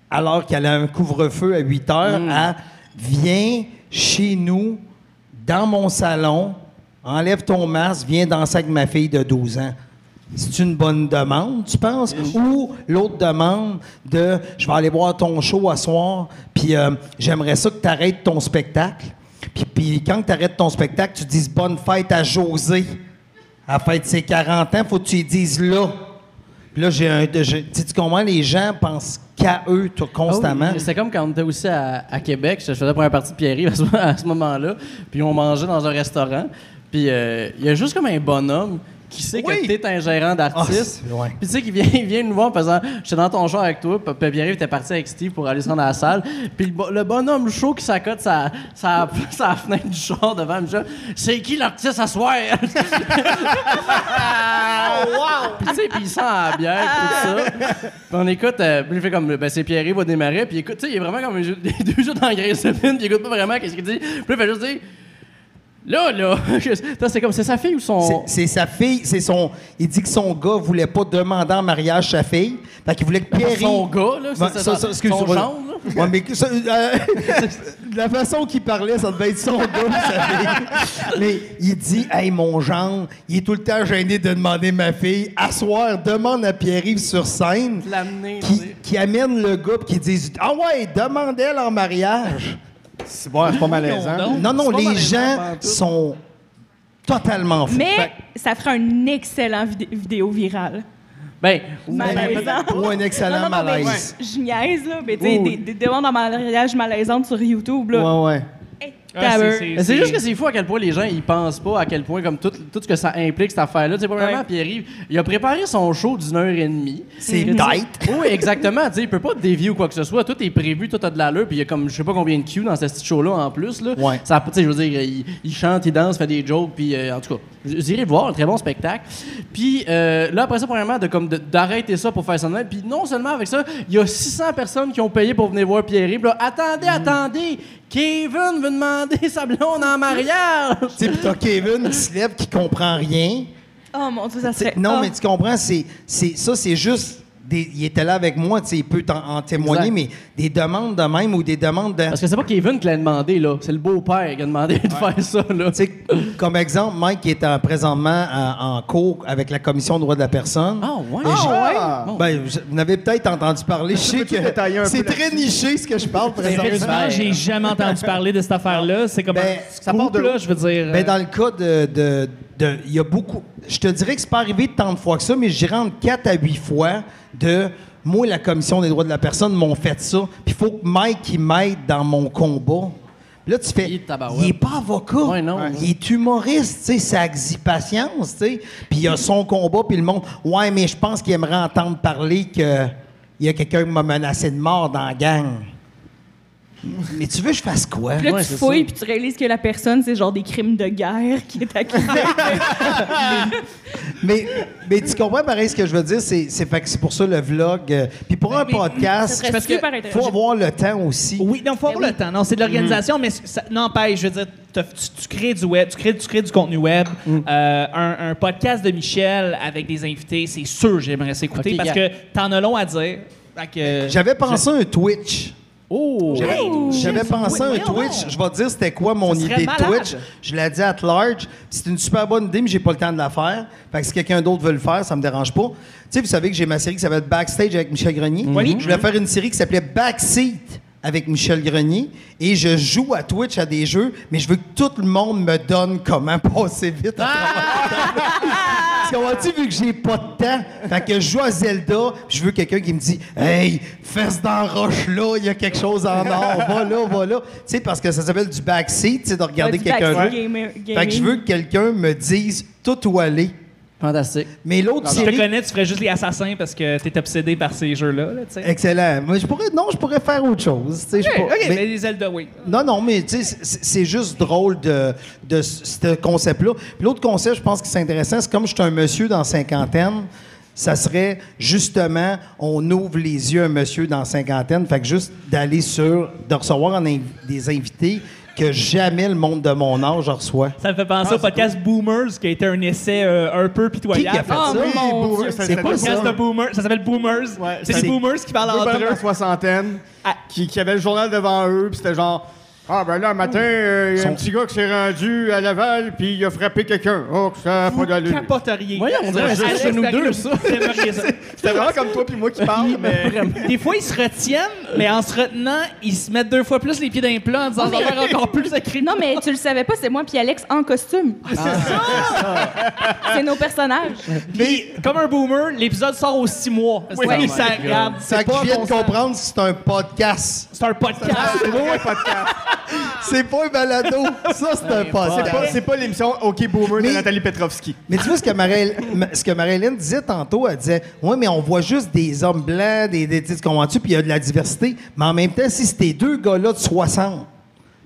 alors qu'elle a un couvre-feu à 8 heures, à Viens chez nous, dans mon salon, enlève ton masque, viens danser avec ma fille de 12 ans. C'est une bonne demande, tu penses? Ou l'autre demande de je vais aller voir ton show à soir, puis euh, j'aimerais ça que tu arrêtes ton spectacle. Puis, puis quand tu arrêtes ton spectacle, tu dises bonne fête à José. À fête de ses 40 ans, faut que tu lui dises là. Puis là, j'ai un. tu comprends, les gens pensent qu'à eux tout- constamment. Ah oui, C'est comme quand on était aussi à, à Québec. Je faisais la première partie de à ce, à ce moment-là. Puis on mangeait dans un restaurant. Puis euh, il y a juste comme un bonhomme qui sait Oui. que t'es un gérant d'artiste. Ah. Puis tu sais qu'il vient, il vient nous voir en faisant J'étais dans ton char avec toi. Puis Pierre-Yves était parti avec Steve pour aller se rendre à la salle. Puis le, bo- le bonhomme chaud qui s'accote sa, sa, sa fenêtre du char devant me dit C'est qui l'artiste à soir Puis tu sais, puis il sent la bière, tout ça. Puis on écoute, euh, puis il fait comme, ben c'est Pierre-Yves va démarrer, puis il écoute, tu sais, il est vraiment comme les deux jeux dans la graisse de mine, puis il écoute pas vraiment qu'est-ce qu'il dit. Puis il fait juste dire, là, là, c'est comme, c'est sa fille ou son. C'est sa fille, c'est son. Il dit que son gars voulait pas demander en mariage sa fille. Fait qu'il voulait que Pierre. Son gars, là, c'est ça, ça, son gendre, là. Ouais, mais ça, euh, la façon qu'il parlait, ça devait être son gars, vous savez. Mais il dit Hey, mon genre, il est tout le temps gêné de demander ma fille. Asseoir, demande à Pierre-Yves sur scène L'amener, qui, qui amène le gars qui dit Ah ouais, demande-elle en mariage. C'est bon, c'est pas malaisant. Non, non, les gens sont totalement fous. Mais ça ferait un excellent vidé- vidéo virale. Ben, Malaisant. Ou un excellent Non, non, non, mais malaise. Je niaise, là. Mais tu sais, des, des demandes en mariage malaisantes sur YouTube, là. Ouais, ouais. Ah, c'est- juste que c'est fou à quel point les gens ils pensent pas à quel point comme tout, tout ce que ça implique cette affaire-là. Tu sais, premièrement, Ouais. Pierre-Yves, il a préparé son show d'une heure et demie. C'est tight. Oui, exactement. Tu sais, il peut pas te dévier ou quoi que ce soit. Tout est prévu, tout a de l'allure. Puis il y a comme je sais pas combien de cues dans ce petit show-là en plus. Là. Ouais. Ça, tu sais, je veux dire, il, il chante, il danse, fait des jokes. Puis euh, en tout cas, vous irez voir, un très bon spectacle. Puis euh, là, après ça, premièrement, de, comme, de- d'arrêter ça pour faire ça. Puis non seulement avec ça, il y a 600 personnes qui ont payé pour venir voir Pierre-Yves. Là, Attendez, attendez, Kevin veut demander sa blonde en mariage. Tu sais, puis t'as Kevin qui se lève, qui comprend rien. Oh mon Dieu, ça serait. non, mais tu comprends, c'est, c'est, ça, c'est juste. Des, il était là avec moi, tu sais, il peut en témoigner, Exact. mais des demandes de même ou des demandes de. Parce que c'est pas Kevin qui l'a demandé, là. C'est le beau-père qui a demandé de faire ça, là. Tu sais, comme exemple, Mike qui est en- présentement en, en cours avec la Commission des droits de la personne. Ah, ouais. Ah! Bon. Ben, vous n'avez peut-être entendu parler. Je sais que c'est très niché ce que je parle présentement. Sérieusement, j'ai jamais entendu parler de cette affaire-là. C'est comme Ben, un ça part de là, je veux dire. Ben, euh, dans le cas de. de- de- Il y a beaucoup. Je te dirais que c'est pas arrivé tant de fois que ça, mais je dirais entre 4 à 8 fois de. Moi, la Commission des droits de la personne m'ont fait ça. Puis il faut que Mike il m'aide dans mon combat. Puis là, tu fais. Il est. Il est pas avocat. Ouais, non. Il est humoriste, tu sais, ça exige patience, tu sais. Puis il a son combat, puis le monde. Ouais, mais je pense qu'il aimerait entendre parler que il y a quelqu'un qui m'a menacé de mort dans la gang. Mais tu veux que je fasse quoi? Puis là, Ouais, tu fouilles, puis tu réalises que la personne, c'est genre des crimes de guerre qui est accusée. Mais, mais tu comprends pareil ce que je veux dire? C'est, c'est, fait que c'est pour ça le vlog. euh, puis pour un Mais- podcast, parce que faut avoir le temps aussi. Oui, non, faut avoir Ben le temps. Non, c'est de l'organisation, mais ça n'empêche. Je veux dire, tu, tu crées du web, tu crées, tu crées du contenu web. Euh, un, un podcast de Michel avec des invités, c'est sûr, j'aimerais s'écouter parce gars. que t'en as long à dire. Fait que- J'avais pensé à un Twitch. Oh! J'avais, pensé à un Twitch. Je vais te dire c'était quoi mon Ça idée de malade. Twitch. Je l'ai dit à large. C'est une super bonne idée, mais j'ai pas le temps de la faire. Fait que si quelqu'un d'autre veut le faire, ça me dérange pas. Tu sais, vous savez que j'ai ma série qui s'appelle Backstage avec Michel Grenier. Oui. Je voulais faire une série qui s'appelait Backseat avec Michel Grenier. Et je joue à Twitch à des jeux, mais je veux que tout le monde me donne comment passer vite à travers Vu que j'ai pas de temps, fait que je joue à Zelda, puis je veux quelqu'un qui me dit Hey, fesse dans la roche là, il y a quelque chose en or, va là, va là. Tu sais, parce que ça s'appelle du backseat, tu sais, de regarder quelqu'un Fait que je veux que quelqu'un me dise tout où aller. Fantastique. Mais l'autre Je te série. connais, tu ferais juste les assassins parce que t'es obsédé par ces jeux-là. là, tu sais. Excellent. Moi, je pourrais, non, je pourrais faire autre chose. sais, je Ok, pourrais- ok, mais- mais les Zelda, oui. Non, non, mais tu sais, c'est juste drôle de, de ce ce concept-là. Puis l'autre concept, je pense que c'est intéressant, c'est comme je suis un monsieur dans cinquantaine, ça serait justement, on ouvre les yeux à un monsieur dans cinquantaine, fait que juste d'aller sur, de recevoir inv- des invités que jamais le monde de mon âge reçoit. Ça me fait penser au podcast Boomers, qui a été un essai euh, un peu pitoyable. Qui a fait Oh ça? ça- C'est quoi Le podcast ça? de Boomers, ça s'appelle Boomers. Ouais, c'est les Boomers qui parlent de eux. soixantaine Ah. qui, qui avaient le journal devant eux, puis c'était genre Ah, ben là, un matin, euh, il y a un Son- petit gars qui s'est rendu à Laval, puis il a frappé quelqu'un. Oh, que ça n'a pas d'allure. Capoteriez. Voyons, on dirait que c'est nous deux, ça. ça. C'était vraiment comme toi puis moi qui parle, mais. Des fois, ils se retiennent, mais en se retenant, ils se mettent deux fois plus les pieds dans les plats en disant ça va faire encore plus de cris. Non, mais tu le savais pas, c'est moi puis Alex en costume. c'est nos personnages. Puis, comme un boomer, l'épisode sort aux six mois. C'est Oui. ça, Oh my regarde. Ça C'est de bon sens. comprendre, c'est un podcast. C'est un podcast. C'est pas un balado. Ça, c'est un C'est pas, podcast. c'est pas l'émission OK Boomer de Mais- Nathalie Petrovski. Mais tu vois ce que Marie- ce que Marie-Hélène disait tantôt, elle disait Oui, mais on voit juste des hommes blancs, des, des tu sais, tu comprends-tu, puis il y a de la diversité. Mais en même temps, si ces deux gars-là de 60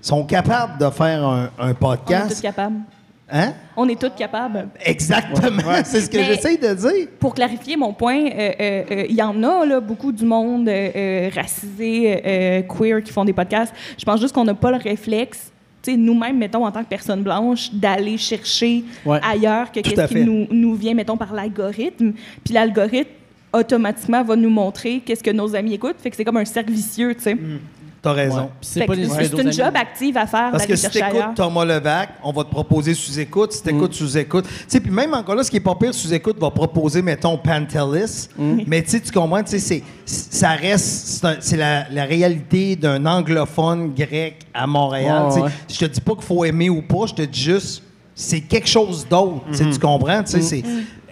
sont capables de faire un, un On est tous podcast, capables. Hein? On est tous capables. Exactement, c'est ce que j'essaye de dire. Pour clarifier mon point, euh, euh, euh, il y en a là, beaucoup du monde racisé, euh, queer qui font des podcasts. Je pense juste qu'on n'a pas le réflexe, tu sais, nous-mêmes, mettons, en tant que personne blanche, d'aller chercher Ouais. ailleurs que Tout qu'est-ce à qui nous, nous vient, mettons, par l'algorithme. Puis l'algorithme, automatiquement, va nous montrer qu'est-ce que nos amis écoutent. Fait que c'est comme un cercle vicieux, tu sais. T'as raison. C'est une job active à faire Parce que si t'écoutes. Thomas Levac, on va te proposer sous-écoute. Si t'écoutes sous-écoute... Tu sais, puis même encore là, ce qui est pas pire, sous-écoute va proposer, mettons, Pantelis. Mais tu tu comprends, tu sais, c'est- ça reste... c'est la, la réalité d'un anglophone grec à Montréal. Tu ouais. Je te dis pas qu'il faut aimer ou pas, je te dis juste... C'est quelque chose d'autre, tu sais, tu comprends? Tu sais, c'est...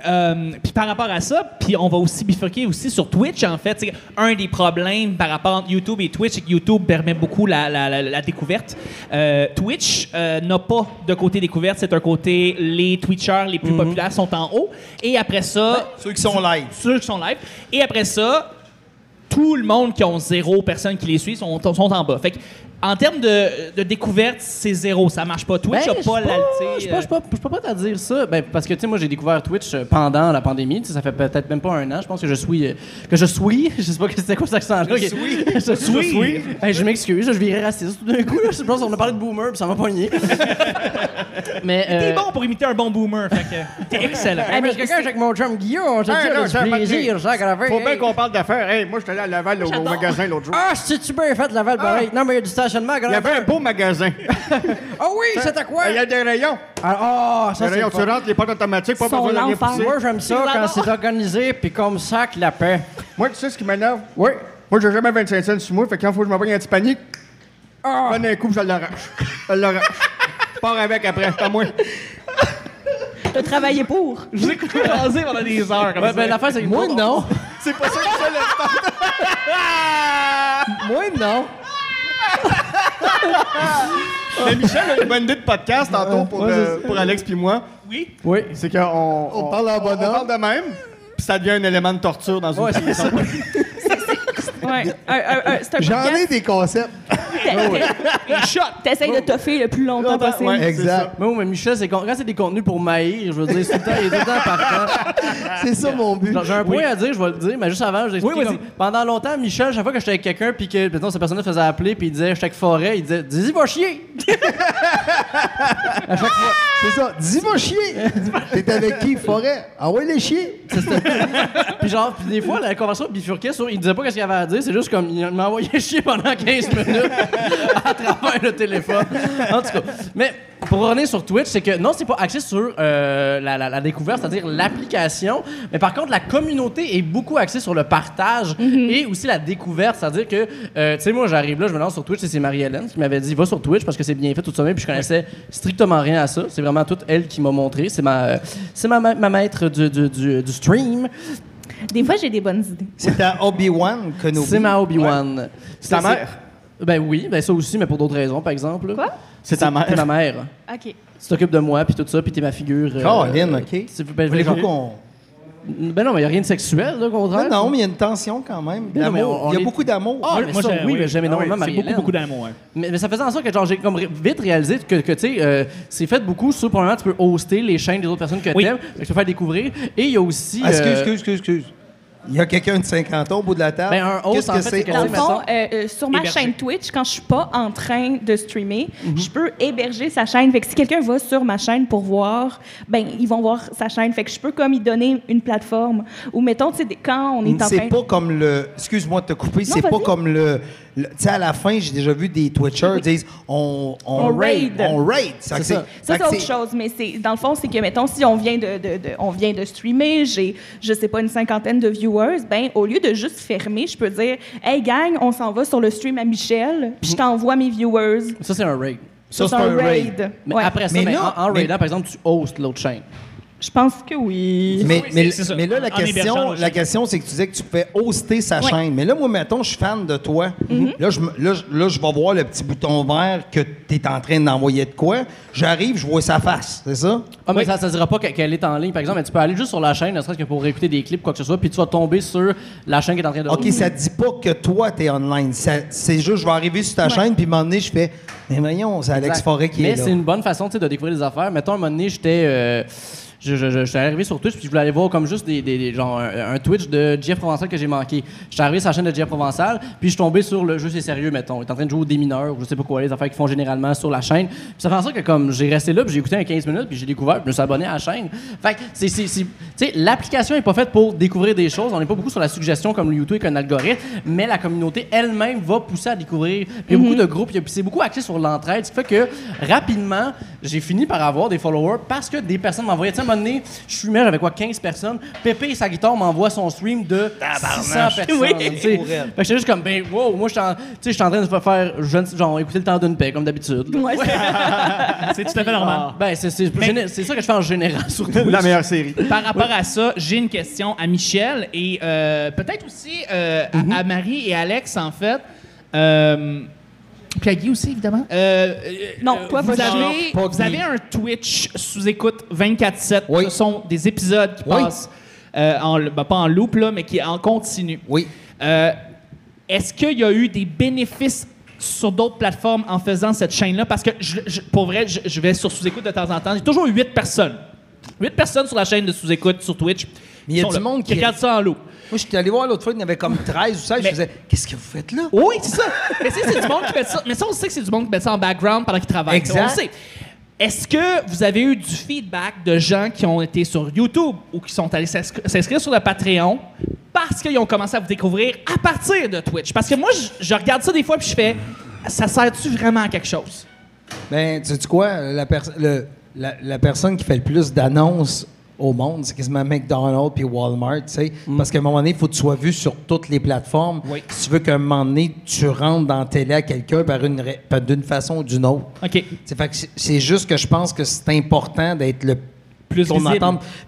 Euh, puis par rapport à ça, puis on va aussi bifurquer aussi sur Twitch, en fait. Un des problèmes par rapport entre YouTube et Twitch, c'est que YouTube permet beaucoup la, la- la- la découverte. Euh, Twitch euh, n'a pas de côté découverte, c'est un côté, les Twitchers les plus populaires sont en haut. Et après ça, Ceux qui sont live. ceux qui sont live. Et après ça, tout le monde qui ont zéro personne qui les suit sont, sont en bas. Fait que, en termes de, de découverte, c'est zéro. Ça marche pas. Twitch Ben, a je pas suis la. pas- tu Je peux pas, te dire ça. Ben, parce que, tu sais, moi, j'ai découvert Twitch euh, pendant la pandémie. Tu sais, Ça fait peut-être même pas un an. Je pense que je suis. euh, Que je suis. Je sais pas que c'était quoi cet accent-là. Je suis. Je suis. suis. Ben, je m'excuse. Je virais raciste tout d'un coup. là. Je pense qu'on a parlé de boomer puis ça m'a poigné. Mais. T'es euh, bon pour imiter un bon boomer. Fait que t'es excellent. Hey, mais quelqu'un avec mon chum Guillaume, j'ai Hey, dit plaisir, Jacques. Faut bien qu'on parle d'affaires. Hey, moi, j'étais allé à Laval au, magasin l'autre jour. Ah, c'est-tu bien fait, Laval, pareil? Non, mais il y a du stationnement, Il y avait un beau magasin. Ah oui, c'était quoi? Il y a des rayons. Ah, oh, Des ça, c'est rayons, tu rentres, les portes automatiques, pas Sont besoin de rien l'enfer. pousser. Moi, j'aime ça quand c'est organisé, puis comme ça, que la paix. Moi, tu sais ce qui m'énerve? Oui. Moi, j'ai jamais 25 cents sur moi, fait que quand faut que je m'envoie un petit panier, Ah, donne un coup, je l'arrache. Je l'arrache. Je pars avec après, c'est pas moi. T'as travaillé pour. Je vous ai écouté jaser pendant des heures. Comme ça. ben, l'affaire, c'est que moi, non. C'est pas ça que c'est le Moi, non. Mais Michel a une bonne idée de podcast tantôt pour, Ouais, euh, pour Alex puis moi. Oui. Oui. C'est qu'on On parle en bonhomme. On parle de même, puis ça devient un élément de torture dans une Ouais, c'est. Ouais, J'en ai des concepts. Shot! T'essayes de toffer le plus longtemps possible. ouais. Exact. Mais, oui, mais Michel, c'est quand c'est des contenus pour maïr, je veux dire, c'est tout le temps, il est tout le temps partant. C'est ça mon but. J'ai un point à dire, je vais le dire, mais juste avant, je vais expliquer Oui, comme- Pendant longtemps, Michel, chaque fois que j'étais avec quelqu'un, puis que, mettons, cette personne faisait appeler, puis il disait, chaque forêt, il disait, dis-y, va chier! à chaque fois. C'est ça. Dis-moi chier. T'es avec qui, Forêt? Ah ouais, les chier. Puis genre, puis des fois, la conversation bifurquait sur, il disait pas qu'est-ce qu'il avait à dire, c'est juste comme, il m'a envoyé chier pendant 15 minutes à travers le téléphone. En tout cas, mais pour revenir sur Twitch, c'est que non, c'est pas axé sur euh, la, la- la découverte, c'est-à-dire l'application, mais par contre, la communauté est beaucoup axée sur le partage et aussi la découverte, c'est-à-dire que, euh, tu sais, moi, j'arrive là, je me lance sur Twitch, et c'est Marie-Hélène qui m'avait dit, va sur Twitch parce que c'est bien fait tout ça, puis je connaissais strictement rien à ça. C'est vraiment toute elle qui m'a montré. C'est ma, euh, c'est ma, ma, ma maître du, du, du, du stream. Des fois, j'ai des bonnes idées. C'est à Obi-Wan Kenobi. C'est ma Obi-Wan. C'est ta mère? Ben oui, ben ça aussi, mais pour d'autres raisons, par exemple. Quoi? C'est ta mère. T'es ma mère. OK. Tu t'occupes de moi, puis tout ça, puis t'es ma figure. euh, Caroline, OK. c'est- ben, Voulez-vous genre- qu'on... Ben non, mais il a rien de sexuel, là, au contraire. Non, non, mais il y a une tension quand même. On Il y a est- beaucoup d'amour. Ah, mais ça, oui, mais j'aime énormément C'est Marie-Hélène. beaucoup, beaucoup d'amour. ouais. Mais, mais ça faisait en sorte que genre, j'ai comme ré- vite réalisé que, que tu sais, euh, c'est fait beaucoup sur, premièrement, tu peux hoster les chaînes des autres personnes que Oui. t'aimes, que tu peux faire découvrir. Et il y a aussi... Ah, excuse, euh, excuse, excuse, excuse. Il y a quelqu'un de 50 ans au bout de la table. Ben, un host, Qu'est-ce en que fait, c'est? c'est Dans le fond, euh, euh, sur ma Héberger. chaîne Twitch, quand je suis pas en train de streamer, je peux héberger sa chaîne. Fait que si quelqu'un va sur ma chaîne pour voir, ben ils vont voir sa chaîne. Fait que je peux comme y donner une plateforme. Ou mettons, tu sais, des- quand on est en C'est train... pas comme le. Excuse-moi de te couper, c'est pas comme le. Tu sais, à la fin, j'ai déjà vu des Twitchers disent on, on, On raid. On raid. Ça, C'est c'est- ça. C'est autre chose, mais c'est dans le fond, c'est que, mettons, si on vient de, de- de- on vient de streamer, j'ai, je sais pas, une cinquantaine de viewers, ben au lieu de juste fermer, je peux dire, hey gang, on s'en va sur le stream à Michel, puis je t'envoie mes viewers. Ça, c'est un raid. Ça, c'est un raid. Mais Ouais. après ça, Mais ben, là- en, en mais- raidant, par exemple, tu hostes l'autre chaîne. Je pense que oui. Mais, Oui, mais, mais là, la En question, la question, c'est que tu disais que tu pouvais hoster sa Ouais. chaîne. Mais là, moi, mettons, je suis fan de toi. Mhm. Là, je, là, je- là, je vais voir le petit bouton vert que tu es en train d'envoyer de quoi. J'arrive, je vois sa face. C'est ça? Ah, mais ça ne dira pas que- qu'elle est en ligne, par exemple, mais tu peux aller juste sur la chaîne, ne serait-ce que pour écouter des clips, quoi que ce soit, puis tu vas tomber sur la chaîne qui est en train de. OK, ça dit pas que toi, tu es online. Ça- C'est juste, je vais arriver sur ta chaîne, puis à un moment donné, je fais, mais voyons, c'est Alex Exact. Forêt qui Mais est là. c'est une bonne façon tu sais, de découvrir des affaires. Mettons, un moment donné, j'étais. euh, je, je, je- j'étais arrivé sur Twitch puis je voulais aller voir comme juste des, des- des- genre un, un Twitch de Jeff Provençal que j'ai manqué. J'étais arrivé sur la chaîne de Jeff Provençal puis je suis tombé sur le jeu c'est sérieux mettons. Il est en train de jouer aux démineurs je sais pas quoi les affaires qu'ils font généralement sur la chaîne. Puis ça fait en sorte que comme j'ai resté là puis j'ai écouté un 15 minutes puis j'ai découvert puis je me suis abonné à la chaîne. Fait que c'est c'est tu sais l'application est pas faite pour découvrir des choses. On n'est pas beaucoup sur la suggestion comme le YouTube avec un algorithme, mais la communauté elle-même va pousser à découvrir. Puis il y a beaucoup de groupes, puis c'est beaucoup axé sur l'entraide, ce qui fait que rapidement, j'ai fini par avoir des followers parce que des personnes m'envoyaient. Moment donné, je fumais, j'avais quoi, 15 personnes. Pépé et sa guitare m'envoie son stream de 600 personnes. Oui. Fait que j'étais juste comme, ben, wow, moi, en, sais, j'étais en train de faire, jeune- genre, écouter le temps d'une paix, comme d'habitude. Ouais, c'est- tout à fait normal. Ben, c'est c'est- géné- c'est ça que je fais en général, surtout. La meilleure série. Par rapport à ça, j'ai une question à Michel et euh, peut-être aussi euh, à- Mhm. à, Marie et Alex, en fait. Euh, puis à Guy aussi, évidemment. Euh, euh, Non, euh, toi, vous vas-y. avez, Pas vous avez un Twitch sous écoute 24-7. Oui. Ce sont des épisodes qui Oui. passent, euh, en, ben, pas en loop, là, mais qui en continu. Oui. Euh, Est-ce qu'il y a eu des bénéfices sur d'autres plateformes en faisant cette chaîne-là? Parce que, je- je- pour vrai, je, je vais sur sous-écoute de temps en temps. J'ai toujours huit personnes. Huit personnes sur la chaîne de sous-écoute sur Twitch. Mais il y a du monde qui- regarde ça en loup. Moi, je suis allé voir l'autre fois, il y en avait comme 13 ou 16. Mais- Je faisais, qu'est-ce que vous faites là? Oui, c'est ça. Mais c'est du monde qui fait ça. Mais ça, on sait que c'est du monde qui met ça en background pendant qu'ils travaillent. Exact. On le sait. Est-ce que vous avez eu du feedback de gens qui ont été sur YouTube ou qui sont allés s'inscri- s'inscrire sur le Patreon parce qu'ils ont commencé à vous découvrir à partir de Twitch? Parce que moi, je, je regarde ça des fois puis je fais, ça sert-tu vraiment à quelque chose? Ben, tu sais quoi? La, pers- le- la, la personne qui fait le plus d'annonces au monde, c'est quasiment McDonald's puis Walmart, tu sais. Parce qu'à un moment donné, il faut que tu sois vu sur toutes les plateformes. Oui. Si tu veux qu'à un moment donné, tu rentres dans la télé à quelqu'un par une par- d'une façon ou d'une autre. OK. C'est fait que c'est- juste que je pense que c'est important d'être le Plus qu'on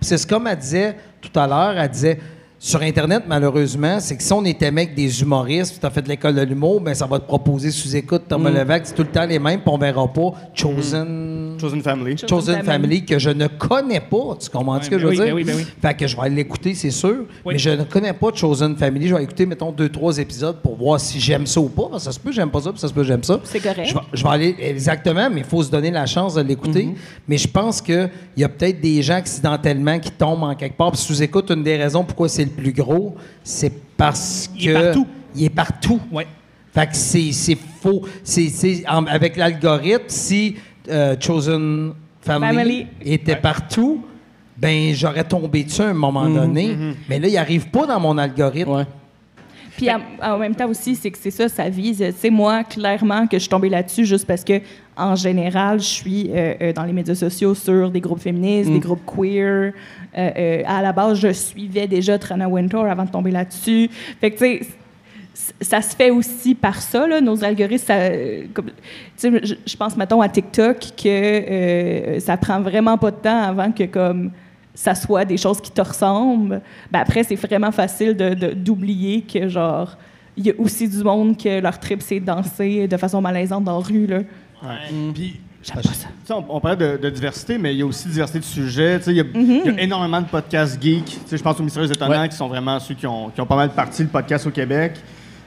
C'est comme elle disait tout à l'heure, elle disait sur Internet, malheureusement, c'est que si on était mec des humoristes, tu as fait de l'école de l'humour, ben ça va te proposer sous-écoute, Thomas Levac, c'est tout le temps les mêmes, puis on verra pas Chosen... Chosen Family. Chosen Chosen Family. Family. que je ne connais pas. Tu comprends ce que je veux oui, dire? ben oui, ben oui. Fait que je vais aller l'écouter, c'est sûr. Oui. Mais je ne connais pas Chosen Family. Je vais écouter, mettons, deux, trois épisodes pour voir si j'aime ça ou pas. Parce que ça se peut, j'aime pas ça, puis ça se peut, j'aime ça. C'est correct. Je vais, je vais aller, exactement, mais il faut se donner la chance de l'écouter. Mhm. Mais je pense qu'il y a peut-être des gens accidentellement qui tombent en quelque part. Puis sous-écoute, une des raisons pourquoi c'est le plus gros, c'est parce que. Il est partout. Il est partout. Ouais. Fait que c'est c'est faux. C'est c'est- en- avec l'algorithme, si euh, Chosen Family, Family. était partout, ben j'aurais tombé dessus à un moment donné. Mais là, il arrive pas dans mon algorithme. Ouais. Puis en, en même temps aussi, c'est que c'est ça, ça vise. Sais, moi, clairement, que je suis tombée là-dessus juste parce que, en général, je suis euh, euh, dans les médias sociaux sur des groupes féministes, des groupes queer. Euh, euh, à la base, je suivais déjà Trana Wintour avant de tomber là-dessus. Fait que, tu sais, ça se fait aussi par ça, là, nos algorithmes. ça, comme- je, je pense, mettons, à TikTok, que ça prend vraiment pas de temps avant que, comme, ça soit des choses qui te ressemblent. Ben après, c'est vraiment facile de- de- d'oublier que, genre, il y a aussi du monde que leur trip, c'est danser de façon malaisante dans la rue, là. Ouais. Puis, J'aime pas ça. on, on parlait de, de diversité, mais il y a aussi diversité de sujets. Tu sais, Il y, y a énormément de podcasts geeks. Tu sais, Je pense aux Mystérieux Étonnants Ouais. qui sont vraiment ceux qui ont, qui ont pas mal parti le podcast au Québec.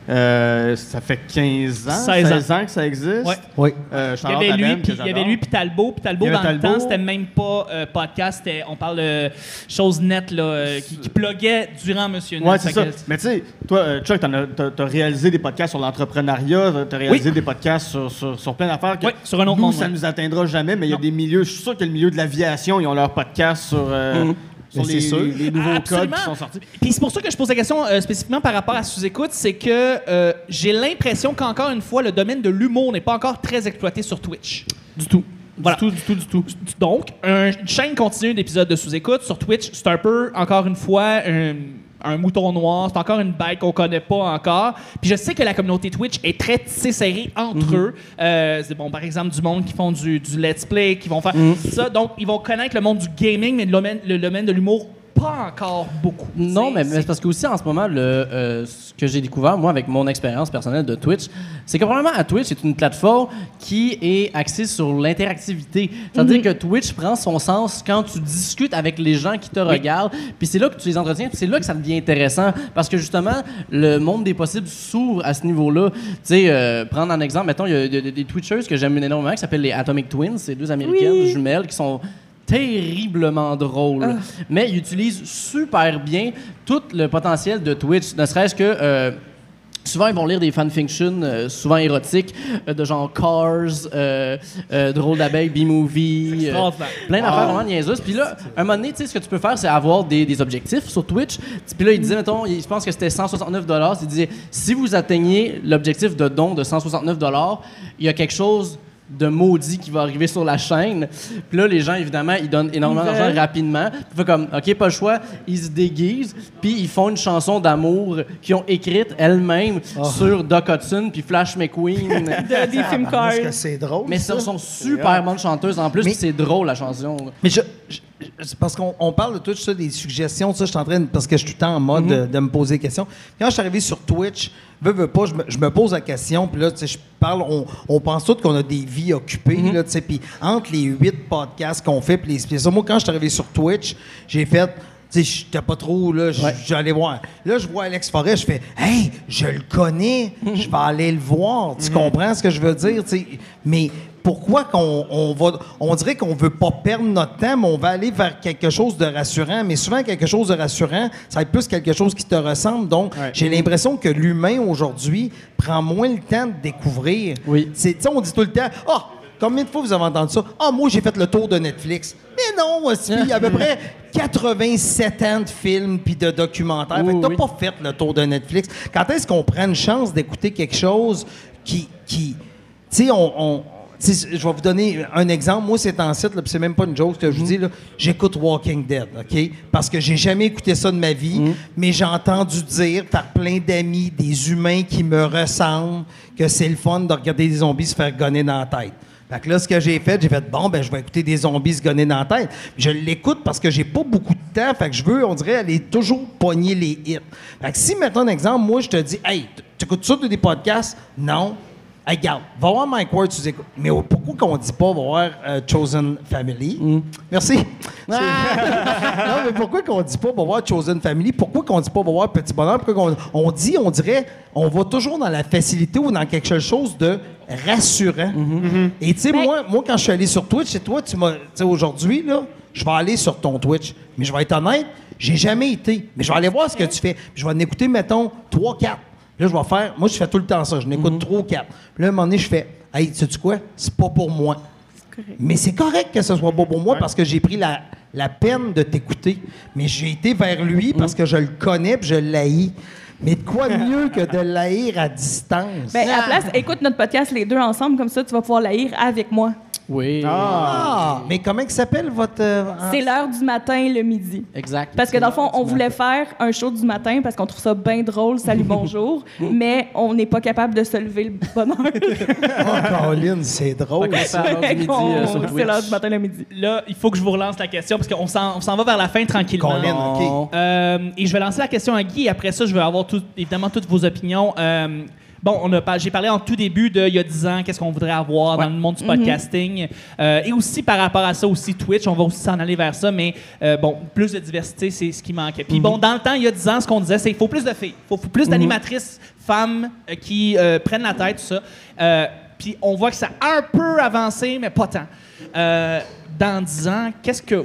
Euh, ça fait 15 ans, 16 ans. 16 ans que ça existe. Ouais. Oui. Euh, Il y avait lui, puis il y avait j'adore. lui, puis Talbot. Puis Talbot, dans le temps, c'était même pas euh, podcast. On parle de choses nettes, là, qui, qui pluguaient durant Monsieur. Ouais, c'est ça. que- Mais tu sais, toi, Chuck, t'en as, réalisé des podcasts sur l'entrepreneuriat, t'as- t'as réalisé des podcasts sur, sur, sur plein d'affaires. Oui, sur un autre nous, monde, ça ouais. nous atteindra jamais, mais il y a Non. des milieux, je suis sûr que le milieu de l'aviation, ils ont leur podcast sur, euh, Mhm. Sur les, sûr. les- les nouveaux Absolument. codes qui sont sortis. Puis c'est pour ça que je pose la question euh, spécifiquement par rapport à sous-écoute, c'est que euh, j'ai l'impression qu'encore une fois, le domaine de l'humour n'est pas encore très exploité sur Twitch. Du tout. Voilà. Du tout, du tout, du tout. Donc, un- une chaîne continue d'épisodes de sous-écoute sur Twitch, c'est un peu, encore une fois, un, un mouton noir. C'est encore une bête qu'on connaît pas encore. Puis je sais que la communauté Twitch est très tissée serrée entre eux. Euh, c'est bon, par exemple, du monde qui font du, du let's play, qui vont faire ça. Donc, ils vont connaître le monde du gaming, mais le domaine, le domaine de l'humour, pas encore beaucoup. Non, mais, c'est parce que aussi en ce moment, le, euh, ce que j'ai découvert, moi, avec mon expérience personnelle de Twitch, c'est que probablement à Twitch, c'est une plateforme qui est axée sur l'interactivité. C'est-à-dire que Twitch prend son sens quand tu discutes avec les gens qui te regardent, puis c'est là que tu les entretiens, puis c'est là que ça devient intéressant, parce que justement, le monde des possibles s'ouvre à ce niveau-là. Tu sais, euh, prendre un exemple, mettons, il y a, il y a des Twitchers que j'aime énormément, qui s'appellent les Atomic Twins, c'est deux Américaines Oui. jumelles qui sont terriblement drôles. Mais ils utilisent super bien tout le potentiel de Twitch, ne serait-ce que... euh, Souvent, ils vont lire des fanfictions, euh, souvent érotiques, euh, de genre Cars, euh, euh, Drôle d'abeille, B-Movie, euh, plein d'affaires vraiment niaiseuses. Puis là, un moment donné, tu sais, ce que tu peux faire, c'est avoir des, des objectifs sur Twitch. Puis là, il disait, mettons, il- je pense que c'était 169 Il disait, si vous atteignez l'objectif de don de 169 il y a quelque chose de maudit qui va arriver sur la chaîne. Puis là, les gens, évidemment, ils donnent énormément d'argent rapidement. Puis fait comme, OK, pas le choix. Ils se déguisent, puis ils font une chanson d'amour qu'ils ont écrite elles-mêmes sur Doc Hudson puis Flash McQueen. De- des films cars. Est-ce que c'est drôle? Mais ça? ce sont super bonnes chanteuses en plus, Mais- puis c'est drôle la chanson. Mais je, parce qu'on on parle de tout ça, des suggestions, ça, je suis en train de, parce que je suis tout le temps en mode de, de me poser des questions. Quand je suis arrivé sur Twitch, veux, veux pas, je me, je me pose la question, puis là, tu sais, je parle, on, on pense tous qu'on a des vies occupées, là, tu sais, puis entre les huit podcasts qu'on fait, puis les spéciaux, moi, quand je suis arrivé sur Twitch, j'ai fait, tu sais, j'étais pas trop, là, Ouais. j'allais voir. Là, je vois Alex Forêt, je fais, hey, je le connais, je vais aller le voir, tu comprends ce que je veux dire, tu sais, mais pourquoi qu'on on va on dirait qu'on veut pas perdre notre temps mais on va aller vers quelque chose de rassurant mais souvent quelque chose de rassurant ça va être plus quelque chose qui te ressemble donc Ouais. j'ai l'impression que l'humain aujourd'hui prend moins le temps de découvrir Oui. c'est tu sais, on dit tout le temps ah Combien de fois vous avez entendu ça? Ah, moi, j'ai fait le tour de Netflix. Mais non, aussi, il y a à peu près 87 ans de films puis de documentaires. fait que t'as oui. pas fait le tour de Netflix. Quand est-ce qu'on prend une chance d'écouter quelque chose qui. qui tu sais, on. Je vais vous donner un exemple. Moi, c'est en site, c'est même pas une joke que je vous dis. là. J'écoute Walking Dead, OK? Parce que j'ai jamais écouté ça de ma vie, mais j'ai entendu dire par plein d'amis, des humains qui me ressemblent, que c'est le fun de regarder des zombies se faire gonner dans la tête. Fait que là, ce que j'ai fait, j'ai fait, bon, ben, je vais écouter des zombies se gonner dans la tête. Je l'écoute parce que j'ai pas beaucoup de temps. Fait que je veux, on dirait, aller toujours pogner les hits. Fait que si, mettons un exemple, moi, je te dis, hey, tu écoutes ça de des podcasts? Non. Hey, regarde, va voir Mike Ward, tu écoutes. Mais pourquoi qu'on dit pas, va voir euh, Chosen Family? Merci. non, mais pourquoi qu'on dit pas, va voir Chosen Family? Pourquoi qu'on dit pas, va voir Petit Bonheur? Pourquoi qu'on on dit, on dirait, on va toujours dans la facilité ou dans quelque chose de rassurant. Et tu sais, Mais- moi, moi, quand je suis allé sur Twitch, et toi, tu m'as. Tu sais, aujourd'hui, là, je vais aller sur ton Twitch. Mais je vais être honnête, j'ai jamais été. Mais je vais aller voir ce que tu fais. Puis je vais en écouter, mettons, 3, 4. Là, je vais faire. Moi, je fais tout le temps ça. Je n'écoute Mhm. 3 ou 4. Puis là, à un moment donné, je fais. Hey, sais-tu quoi? C'est pas pour moi. Mais c'est correct que ce soit pas pour moi parce que j'ai pris la, la peine de t'écouter. Mais j'ai été vers lui parce que je le connais puis je l'haïs. Mais de quoi mieux que de l'haïr à distance? Ben, à la place, écoute notre podcast les deux ensemble, comme ça, tu vas pouvoir l'haïr avec moi. Oui. ah! Mais comment il s'appelle votre. euh, C'est l'heure du matin, le midi. Exact. Parce que dans le fond, on voulait faire un show du matin parce qu'on trouve ça bien drôle, salut, bonjour, mais on n'est pas capable de se lever le bonheur. Oh, Colin, c'est drôle. Fait que c'est à l'heure du midi, On- euh, sur C'est Twitch. l'heure du matin, le midi. Là, il faut que je vous relance la question parce qu'on s'en on s'en va vers la fin tranquillement. Colin, OK. Euh, et je vais lancer la question à Guy. Et après ça, je vais avoir tout- évidemment toutes vos opinions. Euh, bon, on a pas- j'ai parlé en tout début de il y a 10 ans, qu'est-ce qu'on voudrait avoir dans le monde du podcasting. Euh, et aussi par rapport à ça, aussi Twitch, on va aussi s'en aller vers ça. Mais euh, bon, plus de diversité, c'est ce qui manquait. Puis bon, dans le temps, il y a 10 ans, ce qu'on disait, c'est qu'il faut plus de filles. Il faut, faut plus d'animatrices femmes euh, qui euh, prennent la tête, tout ça. Euh, puis on voit que ça a un peu avancé, mais pas tant. Euh, dans 10 ans,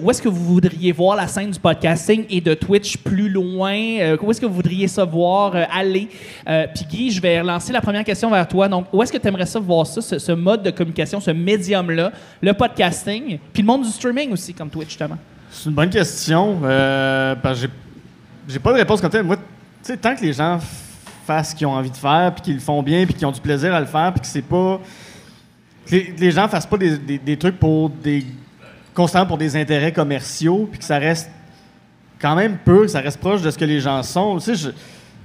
où est-ce que vous voudriez voir la scène du podcasting et de Twitch plus loin? Euh, où est-ce que vous voudriez ça voir euh, aller? Puis Guy, je vais relancer la première question vers toi. Donc, où est-ce que tu aimerais ça voir ça, ce, mode de communication, ce médium-là, le podcasting, puis le monde du streaming aussi, comme Twitch, justement? C'est une bonne question. Parce que j'ai pas de réponse comme telle. Moi, tu sais, tant que les gens fassent ce qu'ils ont envie de faire, puis qu'ils le font bien, puis qu'ils ont du plaisir à le faire, puis que c'est pas. Que les, les gens fassent pas des, des- trucs pour des. constamment pour des intérêts commerciaux, puis que ça reste quand même peu, que ça reste proche de ce que les gens sont. Tu sais,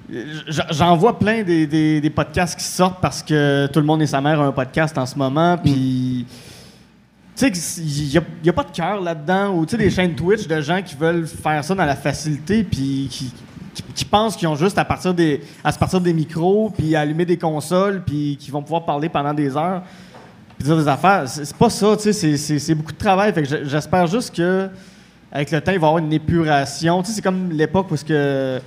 je- je- J'en vois plein des, des- podcasts qui sortent parce que tout le monde et sa mère a un podcast en ce moment, puis. Tu sais, il n'y a, pas de cœur là-dedans, ou tu sais, des chaînes Twitch de gens qui veulent faire ça dans la facilité, puis qui, qui, qui pensent qu'ils ont juste à, partir des, à se partir des micros, puis à allumer des consoles, puis qui vont pouvoir parler pendant des heures, puis dire des affaires. C'est pas ça, tu sais, c'est- beaucoup de travail. Fait que je- j'espère juste que avec le temps, il va y avoir une épuration. Tu sais, c'est comme l'époque où que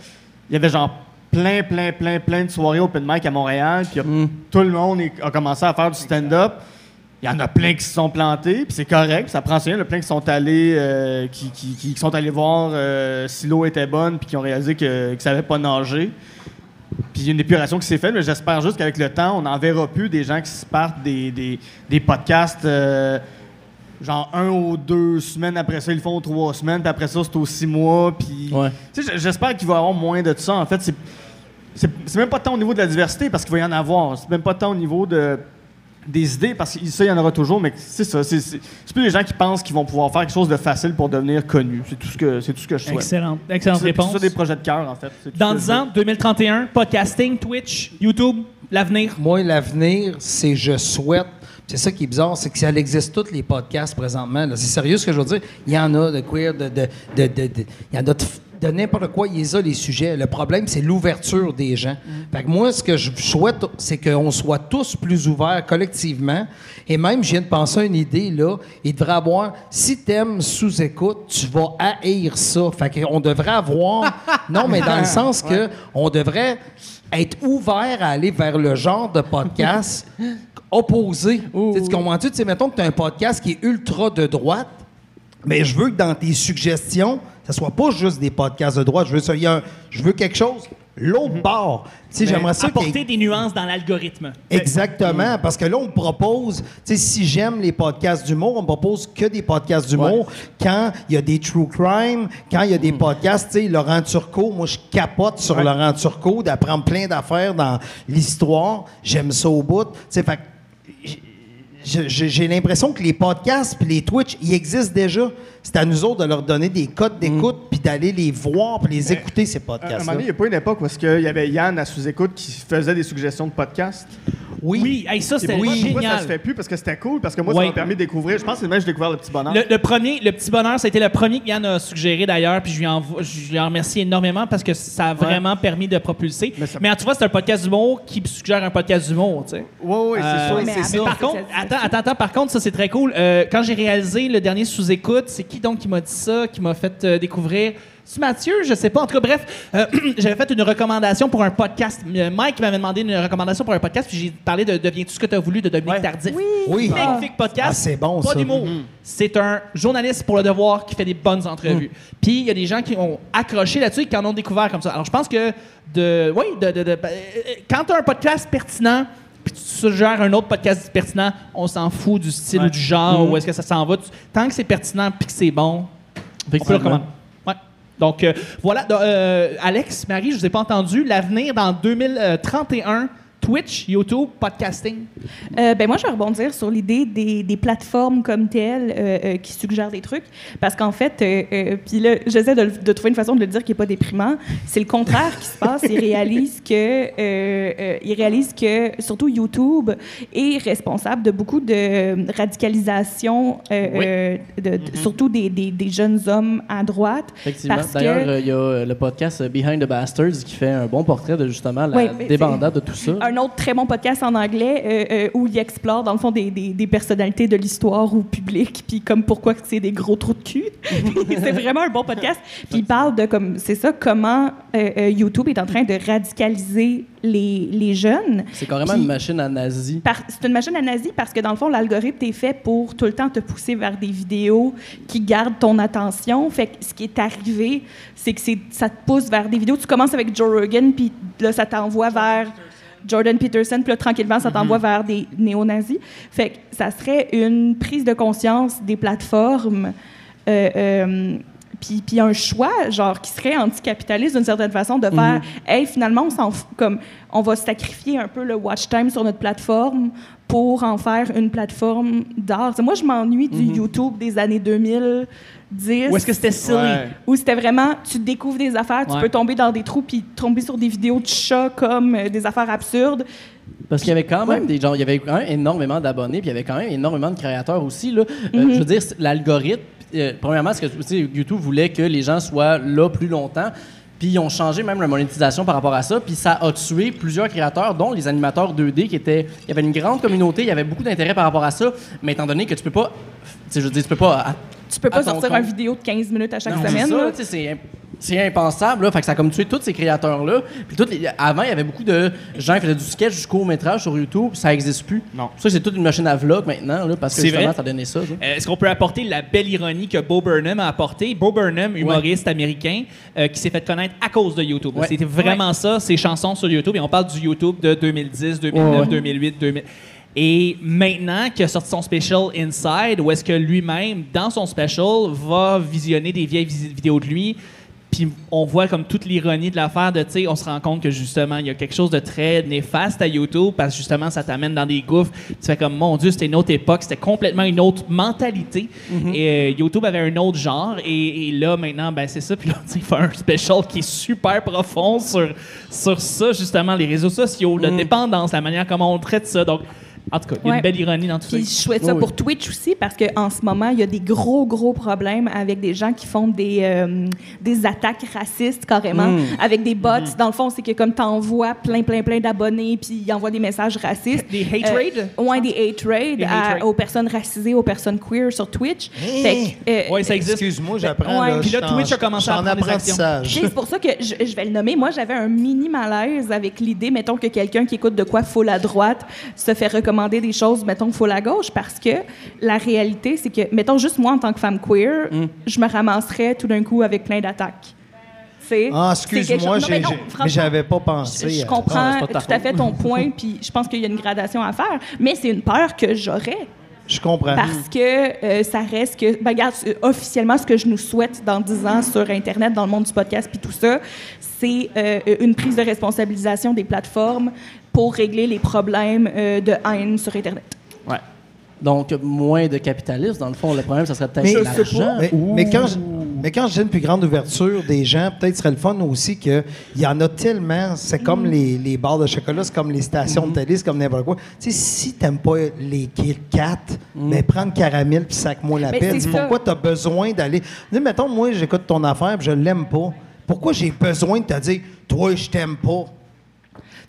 il y avait genre plein, plein, plein, plein de soirées open mic à Montréal, puis Mm. tout le monde a commencé à faire du stand-up. Il y en a plein qui se sont plantés, puis c'est correct, ça prend soin. Il y en a plein qui sont allés, euh, qui, qui- qui sont allés voir euh, si l'eau était bonne, puis qui ont réalisé que- qu'ils ne savaient pas nager. Puis il y a une épuration qui s'est faite, mais j'espère juste qu'avec le temps, on n'en verra plus des gens qui se partent des, des- des podcasts, euh, genre un ou deux semaines après ça, ils le font trois semaines, puis après ça, c'est aux six mois. Puis Ouais. j'espère qu'il va y avoir moins de ça. En fait, c'est même pas tant au niveau de la diversité parce qu'il va y en avoir. C'est même pas tant au niveau de des idées parce que ça il y en aura toujours mais c'est ça c'est c'est c'est plus les gens qui pensent qu'ils vont pouvoir faire quelque chose de facile pour devenir connus c'est tout ce que c'est tout ce que je souhaite Excellent. Excellente c'est réponse. ça des projets de cœur en fait C'est tout Dans ce que 10 je veux. ans, 2031, podcasting, Twitch, YouTube, l'avenir? Moi, l'avenir, c'est je souhaite. C'est ça qui est bizarre, c'est que ça existe tous les podcasts présentement. là. C'est sérieux ce que je veux dire? Il y en a de queer, de, de, de, de- de- il y en a de, de n'importe quoi. Il y a les sujets. Le problème, c'est l'ouverture des gens. Fait que moi, ce que je souhaite, c'est qu'on soit tous plus ouverts collectivement. Et même, je viens de penser à une idée, là. Il devrait avoir, si t'aimes sous-écoute, tu vas haïr ça. Fait qu'on devrait avoir, non, mais dans le sens que on devrait être ouvert à aller vers le genre de podcast opposé. Tu comprends-tu? Tu sais, mettons que tu as un podcast qui est ultra de droite, mais je veux que dans tes suggestions, ça soit pas juste des podcasts de droite. Je veux, ça, il y a un- je veux quelque chose l'autre bord. Tu sais, j'aimerais ça Apporter des nuances dans l'algorithme. Exactement, parce que là, on propose, tu sais, si j'aime les podcasts d'humour, on propose que des podcasts d'humour. Quand il y a des true crime, quand il y a des podcasts, tu sais, Laurent Turcot, moi, je capote sur Laurent Turcot, d'apprendre plein d'affaires dans l'histoire. J'aime ça au bout. Tu sais, fait j'ai l'impression que les podcasts puis les Twitch, ils existent déjà. C'est à nous autres de leur donner des codes d'écoute puis d'aller les voir puis les écouter, ces À un moment donné, il n'y a pas une époque où qu'il y avait Yann à sous-écoute qui faisait des suggestions de podcasts? Oui. Oui, hey, ça, c'était pourquoi, pourquoi ça génial. se fait plus? Parce que c'était cool, parce que moi, Ouais. ça m'a permis de découvrir. Je pense que c'est le même que j'ai découvert le petit bonheur. Le, le premier, le petit bonheur, ça a été le premier que Yann a suggéré d'ailleurs, puis je lui, en, je lui en remercie énormément parce que ça a vraiment permis de propulser. Mais ça- Mais tu vois, c'est un podcast d'humour qui suggère un podcast d'humour, tu sais. Oui, oui, c'est Euh, ça. mais c'est ça. Par contre, ça, c'est attends, attends, attends, par contre, ça c'est très cool. Euh, quand j'ai réalisé le dernier sous-écoute, c'est qui donc qui m'a dit ça, qui m'a fait euh, découvrir? C'est Mathieu, je sais pas. En tout cas, bref, euh, j'avais fait une recommandation pour un podcast. Euh, Mike m'avait demandé une recommandation pour un podcast, puis j'ai parlé de Deviens-tu ce que tu as voulu de Dominique Ouais. Tardif. Oui. Magnifique podcast. Ah, c'est bon, Pas ça. d'humour. C'est un journaliste pour le devoir qui fait des bonnes entrevues. Puis il y a des gens qui ont accroché là-dessus et qui en ont découvert comme ça. Alors je pense que de. Oui, de, de- de- ben, euh, quand tu as un podcast pertinent, puis tu suggères un autre podcast pertinent, on s'en fout du style Ouais. ou du genre, où est-ce que ça s'en va. Tu- tant que c'est pertinent puis que c'est bon, on peut le recommander. Donc euh, voilà, euh, Alex, Marie, je vous ai pas entendu. L'avenir dans 2031, Twitch, YouTube, podcasting? Euh, ben moi, je vais rebondir sur l'idée des, des plateformes comme telles euh, euh, qui suggèrent des trucs. Parce qu'en fait, euh, euh, puis là, j'essaie de, trouver une façon de le dire qui n'est pas déprimant. C'est le contraire qui se passe. Ils réalisent que, euh, euh, ils réalisent que, surtout YouTube, est responsable de beaucoup de radicalisation, euh, Oui. euh, de- de- surtout des, des, des jeunes hommes à droite. Effectivement. D'ailleurs, que- il y a le podcast Behind the Bastards qui fait un bon portrait de justement la mais débandade de tout ça. un autre très bon podcast en anglais euh, euh, où il explore, dans le fond, des, des, des personnalités de l'histoire ou public, puis comme pourquoi c'est des gros trous de cul. c'est vraiment un bon podcast. Puis il parle de, comme, c'est ça, comment euh, YouTube est en train de radicaliser les, les jeunes. C'est carrément Puis- une machine à nazi. C'est une machine à nazi parce que, dans le fond, l'algorithme est fait pour tout le temps te pousser vers des vidéos qui gardent ton attention. Fait que ce qui est arrivé, c'est que ça te pousse vers des vidéos. Tu commences avec Joe Rogan, puis là, ça t'envoie vers Jordan Peterson, puis là, tranquillement, ça t'envoie vers des néo-nazis. Fait que ça serait une prise de conscience des plateformes. euh, euh, puis, puis un choix, genre, qui serait anticapitaliste d'une certaine façon, de faire, hey, finalement, on comme, on va sacrifier un peu le watch time sur notre plateforme pour en faire une plateforme d'art. Moi, je m'ennuie du YouTube des années 2010. Ou est-ce que c'était silly? Ouais. Où c'était vraiment, tu découvres des affaires, tu Ouais. peux tomber dans des trous puis tomber sur des vidéos de chats comme euh, des affaires absurdes. Parce qu'il y avait quand même des gens, il y avait quand même énormément d'abonnés, puis il y avait quand même énormément de créateurs aussi. Là. Euh, je veux dire, l'algorithme, euh, premièrement, ce que YouTube voulait que les gens soient là plus longtemps? Puis ils ont changé même la monétisation par rapport à ça. Puis ça a tué plusieurs créateurs, dont les animateurs 2D, qui étaient. Il y avait une grande communauté, il y avait beaucoup d'intérêt par rapport à ça. Mais étant donné que tu peux pas. Tu sais, je veux dire, tu peux pas. à- Tu peux pas sortir une vidéo de 15 minutes à chaque Non, c'est semaine. ça, là. tu sais, c'est c'est impensable. Là. Fait que ça a comme tué tous ces créateurs-là. Puis toutes les- avant, il y avait beaucoup de gens qui faisaient du sketch, du court-métrage sur YouTube. Ça n'existe plus. Non. Ça c'est toute une machine à vlog maintenant, là, parce que C'est justement, vrai. ça a donné ça. Euh, Est-ce qu'on peut apporter la belle ironie que Bo Burnham a apporté? Bo Burnham, humoriste américain, euh, qui s'est fait connaître à cause de YouTube. Ouais. C'était vraiment ça, ses chansons sur YouTube. Et on parle du YouTube de 2010, 2009, Ouais, ouais. 2008, 2000. Et maintenant qu'il a sorti son special Inside, où est-ce que lui-même, dans son special, va visionner des vieilles vis- vidéos de lui, puis on voit comme toute l'ironie de l'affaire de, tu sais, on se rend compte que justement, il y a quelque chose de très néfaste à YouTube parce que justement, ça t'amène dans des gouffres. Tu fais comme, mon Dieu, c'était une autre époque, c'était complètement une autre mentalité. Et euh, YouTube avait un autre genre. Et, et là, maintenant, ben c'est ça. Puis là, tu fait un special qui est super profond sur, sur ça, justement, les réseaux sociaux, la dépendance, la manière comment on traite ça. Donc, en tout cas, il y a Ouais. une belle ironie dans tout Puis ça. je souhaite ça Oui, pour oui. Twitch aussi parce qu'en ce moment, il y a des gros, gros problèmes avec des gens qui font des, euh, des attaques racistes carrément, Mm. avec des bots. Dans le fond, c'est que comme tu envoies plein, plein, plein d'abonnés, puis ils envoient des messages racistes. Des hate raids? Euh, ouais, des hate raids Des hate raids. aux personnes racisées, aux personnes queer sur Twitch. Hein? Euh, Oui, ça existe. Excuse-moi, j'apprends. Ouais. Puis là, Twitch a commencé à en prendre des actions. apprentissage. C'est pour ça que je, je vais le nommer. Moi, j'avais un mini malaise avec l'idée, mettons, que quelqu'un qui écoute de quoi full à droite se fait recommander des choses, mettons, full à gauche, parce que la réalité, c'est que, mettons, juste moi, en tant que femme queer, Mm. je me ramasserais tout d'un coup avec plein d'attaques. Ah, excuse-moi, j'avais pas je, pensé. je à- comprends Ah, tout à fait ton point, puis je pense qu'il y a une gradation à faire, mais c'est une peur que j'aurais. Je comprends. Parce que euh, ça reste que, ben, regarde, euh, officiellement, ce que je nous souhaite dans 10 ans sur Internet, dans le monde du podcast, puis tout ça, c'est euh, une prise de responsabilisation des plateformes pour régler les problèmes euh, de haine sur Internet. Donc, moins de capitalisme, dans le fond, le problème, ça serait peut-être l'argent. mais, quand je- Mais quand dis une plus grande ouverture des gens, peut-être serait le fun aussi qu'il y en a tellement. C'est comme les, les barres de chocolat, c'est comme les stations de télé, c'est comme n'importe quoi. Tu sais, si t'aimes pas les Kit Kat, mais prends le caramel puis sac-moi la peine. Pourquoi t'as besoin d'aller? Dis, mettons, moi, j'écoute ton affaire puis je l'aime pas. Pourquoi j'ai besoin de te dire, toi, je t'aime pas?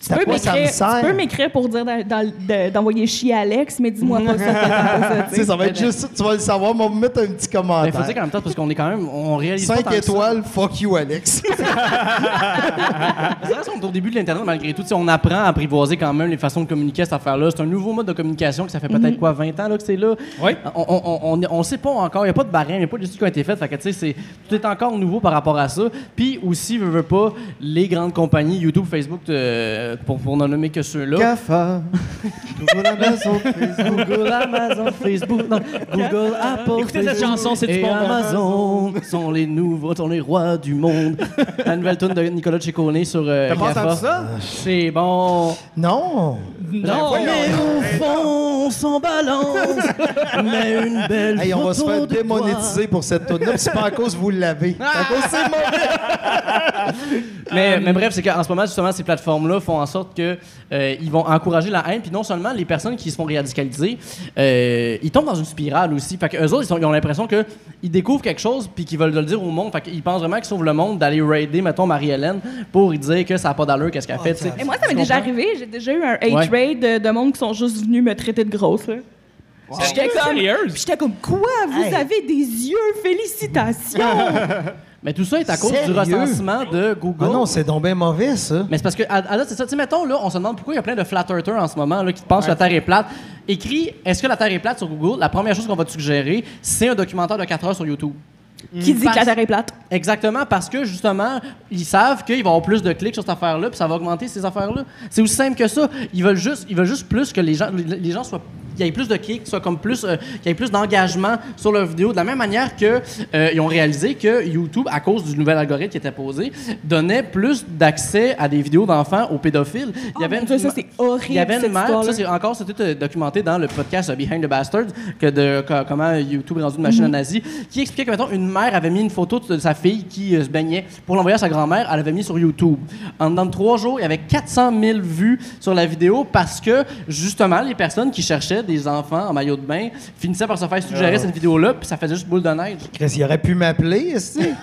Tu peux, quoi ça me m'écrire, sert? tu peux m'écrire pour dire de- d'envoyer chier Alex, mais dis-moi pas ça. pas ça, ça va être juste ça, tu vas le savoir, mais on va me mettre un petit Mais il faut dire commentaire. qu'en même temps, parce qu'on est quand même, on réalise pas 5 tant que ça. étoiles, fuck you, Alex. C'est vrai qu'on est au début de l'Internet, malgré tout. Tu sais, On apprend à apprivoiser quand même les façons de communiquer à cette affaire-là. C'est un nouveau mode de communication que ça fait peut-être quoi, 20 ans là, que c'est là. Oui. On, on, on, on sait pas encore, il n'y a pas de barème, il n'y a pas d'études qui ont été faites. Fait que, tu sais, c'est- tout est encore nouveau par rapport à ça. Puis aussi, veux, veux pas, les grandes compagnies, YouTube, Facebook, euh, pour, pour n'en nommer que ceux-là. GAFA. Google, Amazon, Facebook. Google, Amazon, Facebook, non, Google, Apple, Écoutez cette chanson, c'est du et bon bon. Amazon sont les nouveaux, sont les rois du monde. La nouvelle tune de Nicolas Ciccone sur euh, T'as pas GAFA. entendu ça? C'est bon. non. Non, Mais au fond, on s'en balance. mais une belle Hey, on va se photo faire de toi. démonétiser pour cette tune là C'est pas à cause que vous l'avez. C'est à cause que c'est mauvais. Mais, mais bref, c'est qu'en ce moment, justement, ces plateformes-là font en sorte que euh, ils vont encourager la haine. Puis non seulement les personnes qui se font radicaliser, euh, ils tombent dans une spirale aussi. Fait qu'eux autres, ils, sont- ils ont l'impression qu'ils découvrent quelque chose puis qu'ils veulent le dire au monde. Fait qu'ils pensent vraiment qu'ils sauvent le monde d'aller raider, mettons, Marie-Hélène pour dire que ça n'a pas d'allure, qu'est-ce qu'elle fait. tu sais. Et moi, ça m'est déjà arrivé. J'ai déjà eu un hate Ouais. raid de, de monde qui sont juste venus me traiter de grosse. là. J'étais comme, Sérieuse? puis j'étais comme, quoi? Vous Hey. avez des yeux, félicitations! Mais tout ça est à cause du recensement de Google. Ah non, c'est donc bien mauvais, ça. Mais c'est parce que, à, à là, c'est ça. Tu sais, mettons, là, on se demande pourquoi il y a plein de flat earthers en ce moment là, qui pensent que la Terre est plate. Écrit Est-ce que la Terre est plate sur Google? La première chose qu'on va te suggérer, c'est un documentaire de 4 heures sur YouTube. qui dit que la Terre est plate? Exactement, parce que justement, ils savent qu'il va y avoir plus de clics sur cette affaire-là, puis ça va augmenter ces affaires-là. C'est aussi simple que ça. Ils veulent juste, ils veulent juste plus que les gens, les, gens soient, y ait plus de clics, soit comme plus, euh, qu'il y ait plus d'engagement sur leur vidéo. De la même manière que euh, ils ont réalisé que YouTube, à cause du nouvel algorithme qui était posé, donnait plus d'accès à des vidéos d'enfants aux pédophiles. Il y avait Oh Dieu, ça, ma- c'est horrible, Il y avait cette une mère, ça c'est encore c'était euh, documenté dans le podcast Behind the Bastards que de co- comment YouTube est rendu une machine à nazi, qui expliquait que mettons une mère avait mis une photo de sa fille qui euh, se baignait pour l'envoyer à sa grand-mère, elle avait mis sur YouTube. En dedans de trois jours, il y avait 400 000 vues sur la vidéo parce que justement les personnes qui cherchaient des enfants en maillot de bain finissaient par se faire suggérer cette vidéo-là, puis ça faisait juste boule de neige. Chris, il aurait pu m'appeler, est-ce que-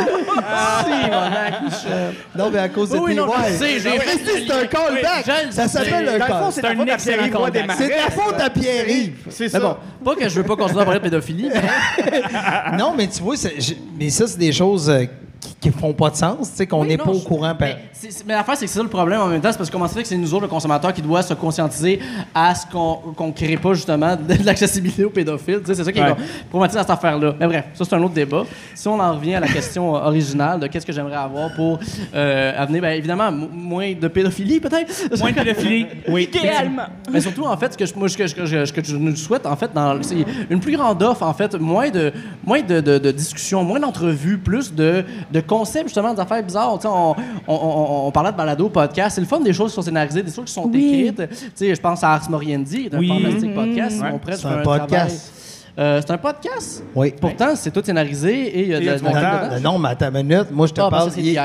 Si, mon Michel. Non, mais à cause de Oui, tes non, je ouais. sais, j'ai Ah, fait c'est un callback. je le Ça s'appelle un Dans le fond, call. c'est un ta faute à excellent callback. C'est ta faute à Pierre-Yves. C'est Mais ça. bon, pas que je veux pas continuer à parler de pédophilie, mais Non, mais tu vois, c'est- mais ça, c'est des choses euh, qui, qui font pas de sens, tu sais, qu'on n'est pas au courant. par- Mais, c'est- c'est- mais l'affaire, c'est que c'est ça le problème en même temps. C'est parce que comment ça fait que c'est nous autres, le consommateur, qui doit se conscientiser à ce qu'on qu'on crée pas justement de l'accessibilité aux pédophiles. Tu sais, C'est ça qui Ouais. est problématique dans cette affaire-là. Mais bref, ça, c'est un autre débat. Si on en revient à la question euh, originale de qu'est-ce que j'aimerais avoir pour euh, avenir, bien évidemment, m- moins de pédophilie peut-être? Moins de pédophilie. Oui. Idéalement. Mais surtout, en fait, ce que je, moi, ce que, je- que je- ce que je nous souhaite, en fait, dans- c'est une plus grande offre, en fait, moins de, moins de, de, de discussions, moins d'entrevues, plus de, de concepts, justement, des affaires bizarres. Tu sais, on, on, on, on parlait de balado, podcast. C'est le fun des choses qui sont scénarisées, des choses qui sont Oui. écrites. Tu sais, je pense à Ars Moriendi, d'un Oui. fantastique podcast. Ouais. Ils ont presque C'est un podcast. Euh, c'est un podcast. Oui. Pourtant, c'est tout scénarisé et il y a de, de- Non, mais attends une minute. Moi, je te Ah, parle. c'est DIY.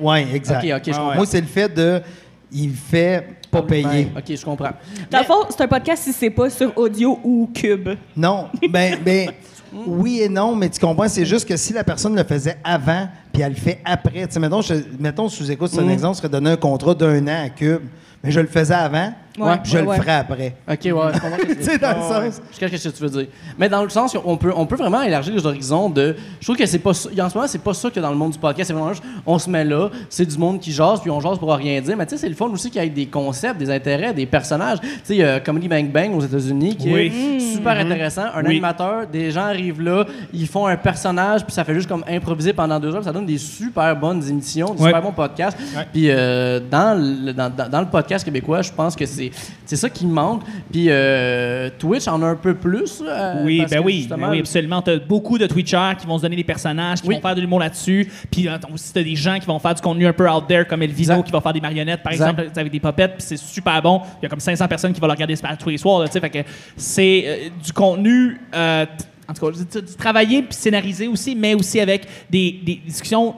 Ouais, exact. Je comprends. Moi, c'est le fait de. Il fait pas payer. Ok, je comprends. Dans le fond, c'est un podcast si c'est pas sur audio ou cube. Non, ben, ben, oui et non, mais tu comprends, c'est juste que si la personne le faisait avant, puis elle le fait après, tu sais, mettons, je, mettons, sous écoute, c'est un exemple, je serais donné un contrat d'un an à Cube, mais je le faisais avant, Ouais, je ouais, le ouais. ferai après. Ok, ouais, Tu sais, dans le sens. Je sais ce que tu veux dire. Mais dans le sens qu'on peut, on peut vraiment élargir les horizons de. Je trouve que c'est pas. En ce moment, c'est pas ça que dans le monde du podcast. C'est vraiment juste, on se met là, c'est du monde qui jase, puis on jase pour rien dire. Mais tu sais, c'est le fun aussi qu'il y ait des concepts, des intérêts, des personnages. Tu sais, il y a Comedy Bang Bang aux États-Unis qui Oui. est super intéressant. Un Oui. animateur, des gens arrivent là, ils font un personnage, puis ça fait juste comme improviser pendant deux heures, puis ça donne des super bonnes émissions, des Ouais. super bons podcasts. Puis euh, dans, le, dans, dans- dans le podcast québécois, je pense que c'est c'est ça qui manque. Puis euh, Twitch en a un peu plus. euh, Oui, ben oui, ben oui, absolument. T'as beaucoup de Twitchers qui vont se donner des personnages, qui Oui. vont faire de l'humour là-dessus. Puis euh, aussi, t'as des gens qui vont faire du contenu un peu out there, comme Elvino, Exact. qui va faire des marionnettes, par Exact. exemple, avec des popettes, puis c'est super bon. Il y a comme 500 personnes qui vont le regarder tous les soirs, là, tu. Fait que c'est euh, du contenu en tout cas, travailler puis scénariser aussi, mais aussi avec des, des discussions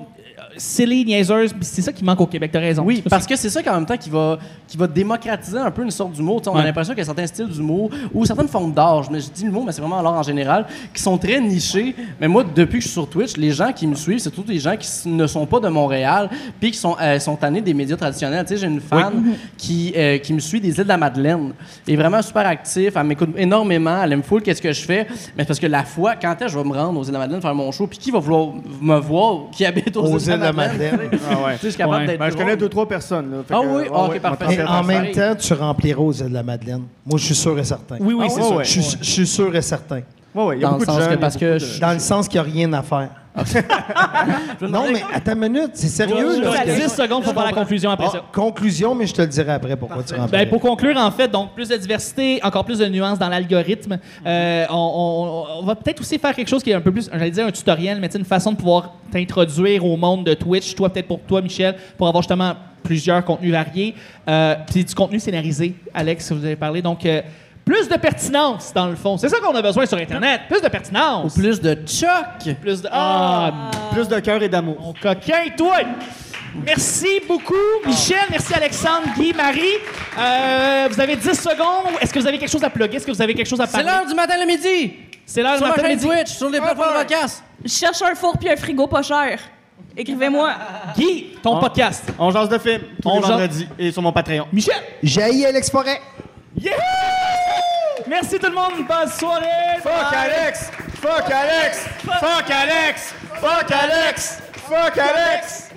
silly, niaiseuses. puis C'est ça qui manque au Québec, t'as raison. Oui, parce que c'est ça qu'en même temps qui va, qui va démocratiser un peu une sorte d'humour. On Ouais. a l'impression qu'il y a certains styles d'humour ou certaines formes d'art. Je, me- je dis l'humour, mais c'est vraiment l'art en général, qui sont très nichés. Mais moi, depuis que je suis sur Twitch, les gens qui me suivent, c'est tous des gens qui ne sont pas de Montréal puis qui sont, euh, sont tannés des médias traditionnels. Tu sais, j'ai une fan qui, euh, qui me suit des îles de la Madeleine. Elle est vraiment super active. Elle m'écoute énormément. Elle aime full qu'est-ce que je fais. Mais c'est parce que la fois, quand est-ce que je vais me rendre aux îles de la Madeleine faire mon show, puis qui va vouloir me voir, qui habite aux, Aux îles de la Madeleine. tu sais? Ah ouais. Tu sais, je suis capable Ouais. d'être Ben, je connais deux, trois personnes. Là, Fait Ah que, oui? ouais, Ah, ok, ouais, parfait. on Et t'en en même temps, tu rempliras aux îles de la Madeleine. Moi, je suis sûr et certain. Oui, oui, Ah, c'est ouais, ouais. Je suis- je suis sûr et certain. Ouais, ouais, il y a Dans le beaucoup de sens gens, que il y a parce que beaucoup de- je- Dans le sens qu'il n'y a rien à faire. Non, mais à ta minute, c'est sérieux. Tu là. as 10 secondes pour faire la conclusion après Ah, ça. conclusion, mais je te le dirai après pourquoi tu remplis. Ben, pour conclure, en fait, donc plus de diversité, encore plus de nuances dans l'algorithme. Euh, on, on- on va peut-être aussi faire quelque chose qui est un peu plus, j'allais dire un tutoriel, mais tu sais, une façon de pouvoir t'introduire au monde de Twitch. Toi, peut-être pour toi, Michel, pour avoir justement plusieurs contenus variés. Euh, Puis du contenu scénarisé, Alex, si vous avez parlé. Donc, euh, plus de pertinence, dans le fond. C'est ça qu'on a besoin sur Internet. Plus de Ou pertinence. plus de choc. Plus de. Ah, Plus de cœur et d'amour. mon coquin, toi! Merci beaucoup, Michel. Merci, Alexandre, Guy, Marie. Euh, vous avez 10 secondes. Est-ce que vous avez quelque chose à plugger? Est-ce que vous avez quelque chose à C'est parler? l'heure du matin le midi. C'est l'heure Sur du ma matin chaîne midi. Twitch, sur les plateformes de podcast. Je cherche un four puis un frigo pas cher. Écrivez-moi. Guy, ton Ah. podcast. On jase de film tous On les jase- vendredis et sur mon Patreon. Michel. J'ai Alex Forêt. Yeah! Merci tout le monde. Bonne soirée. Fuck Alex! Fuck Alex! Fuck Alex! Fuck Alex! Fuck Alex!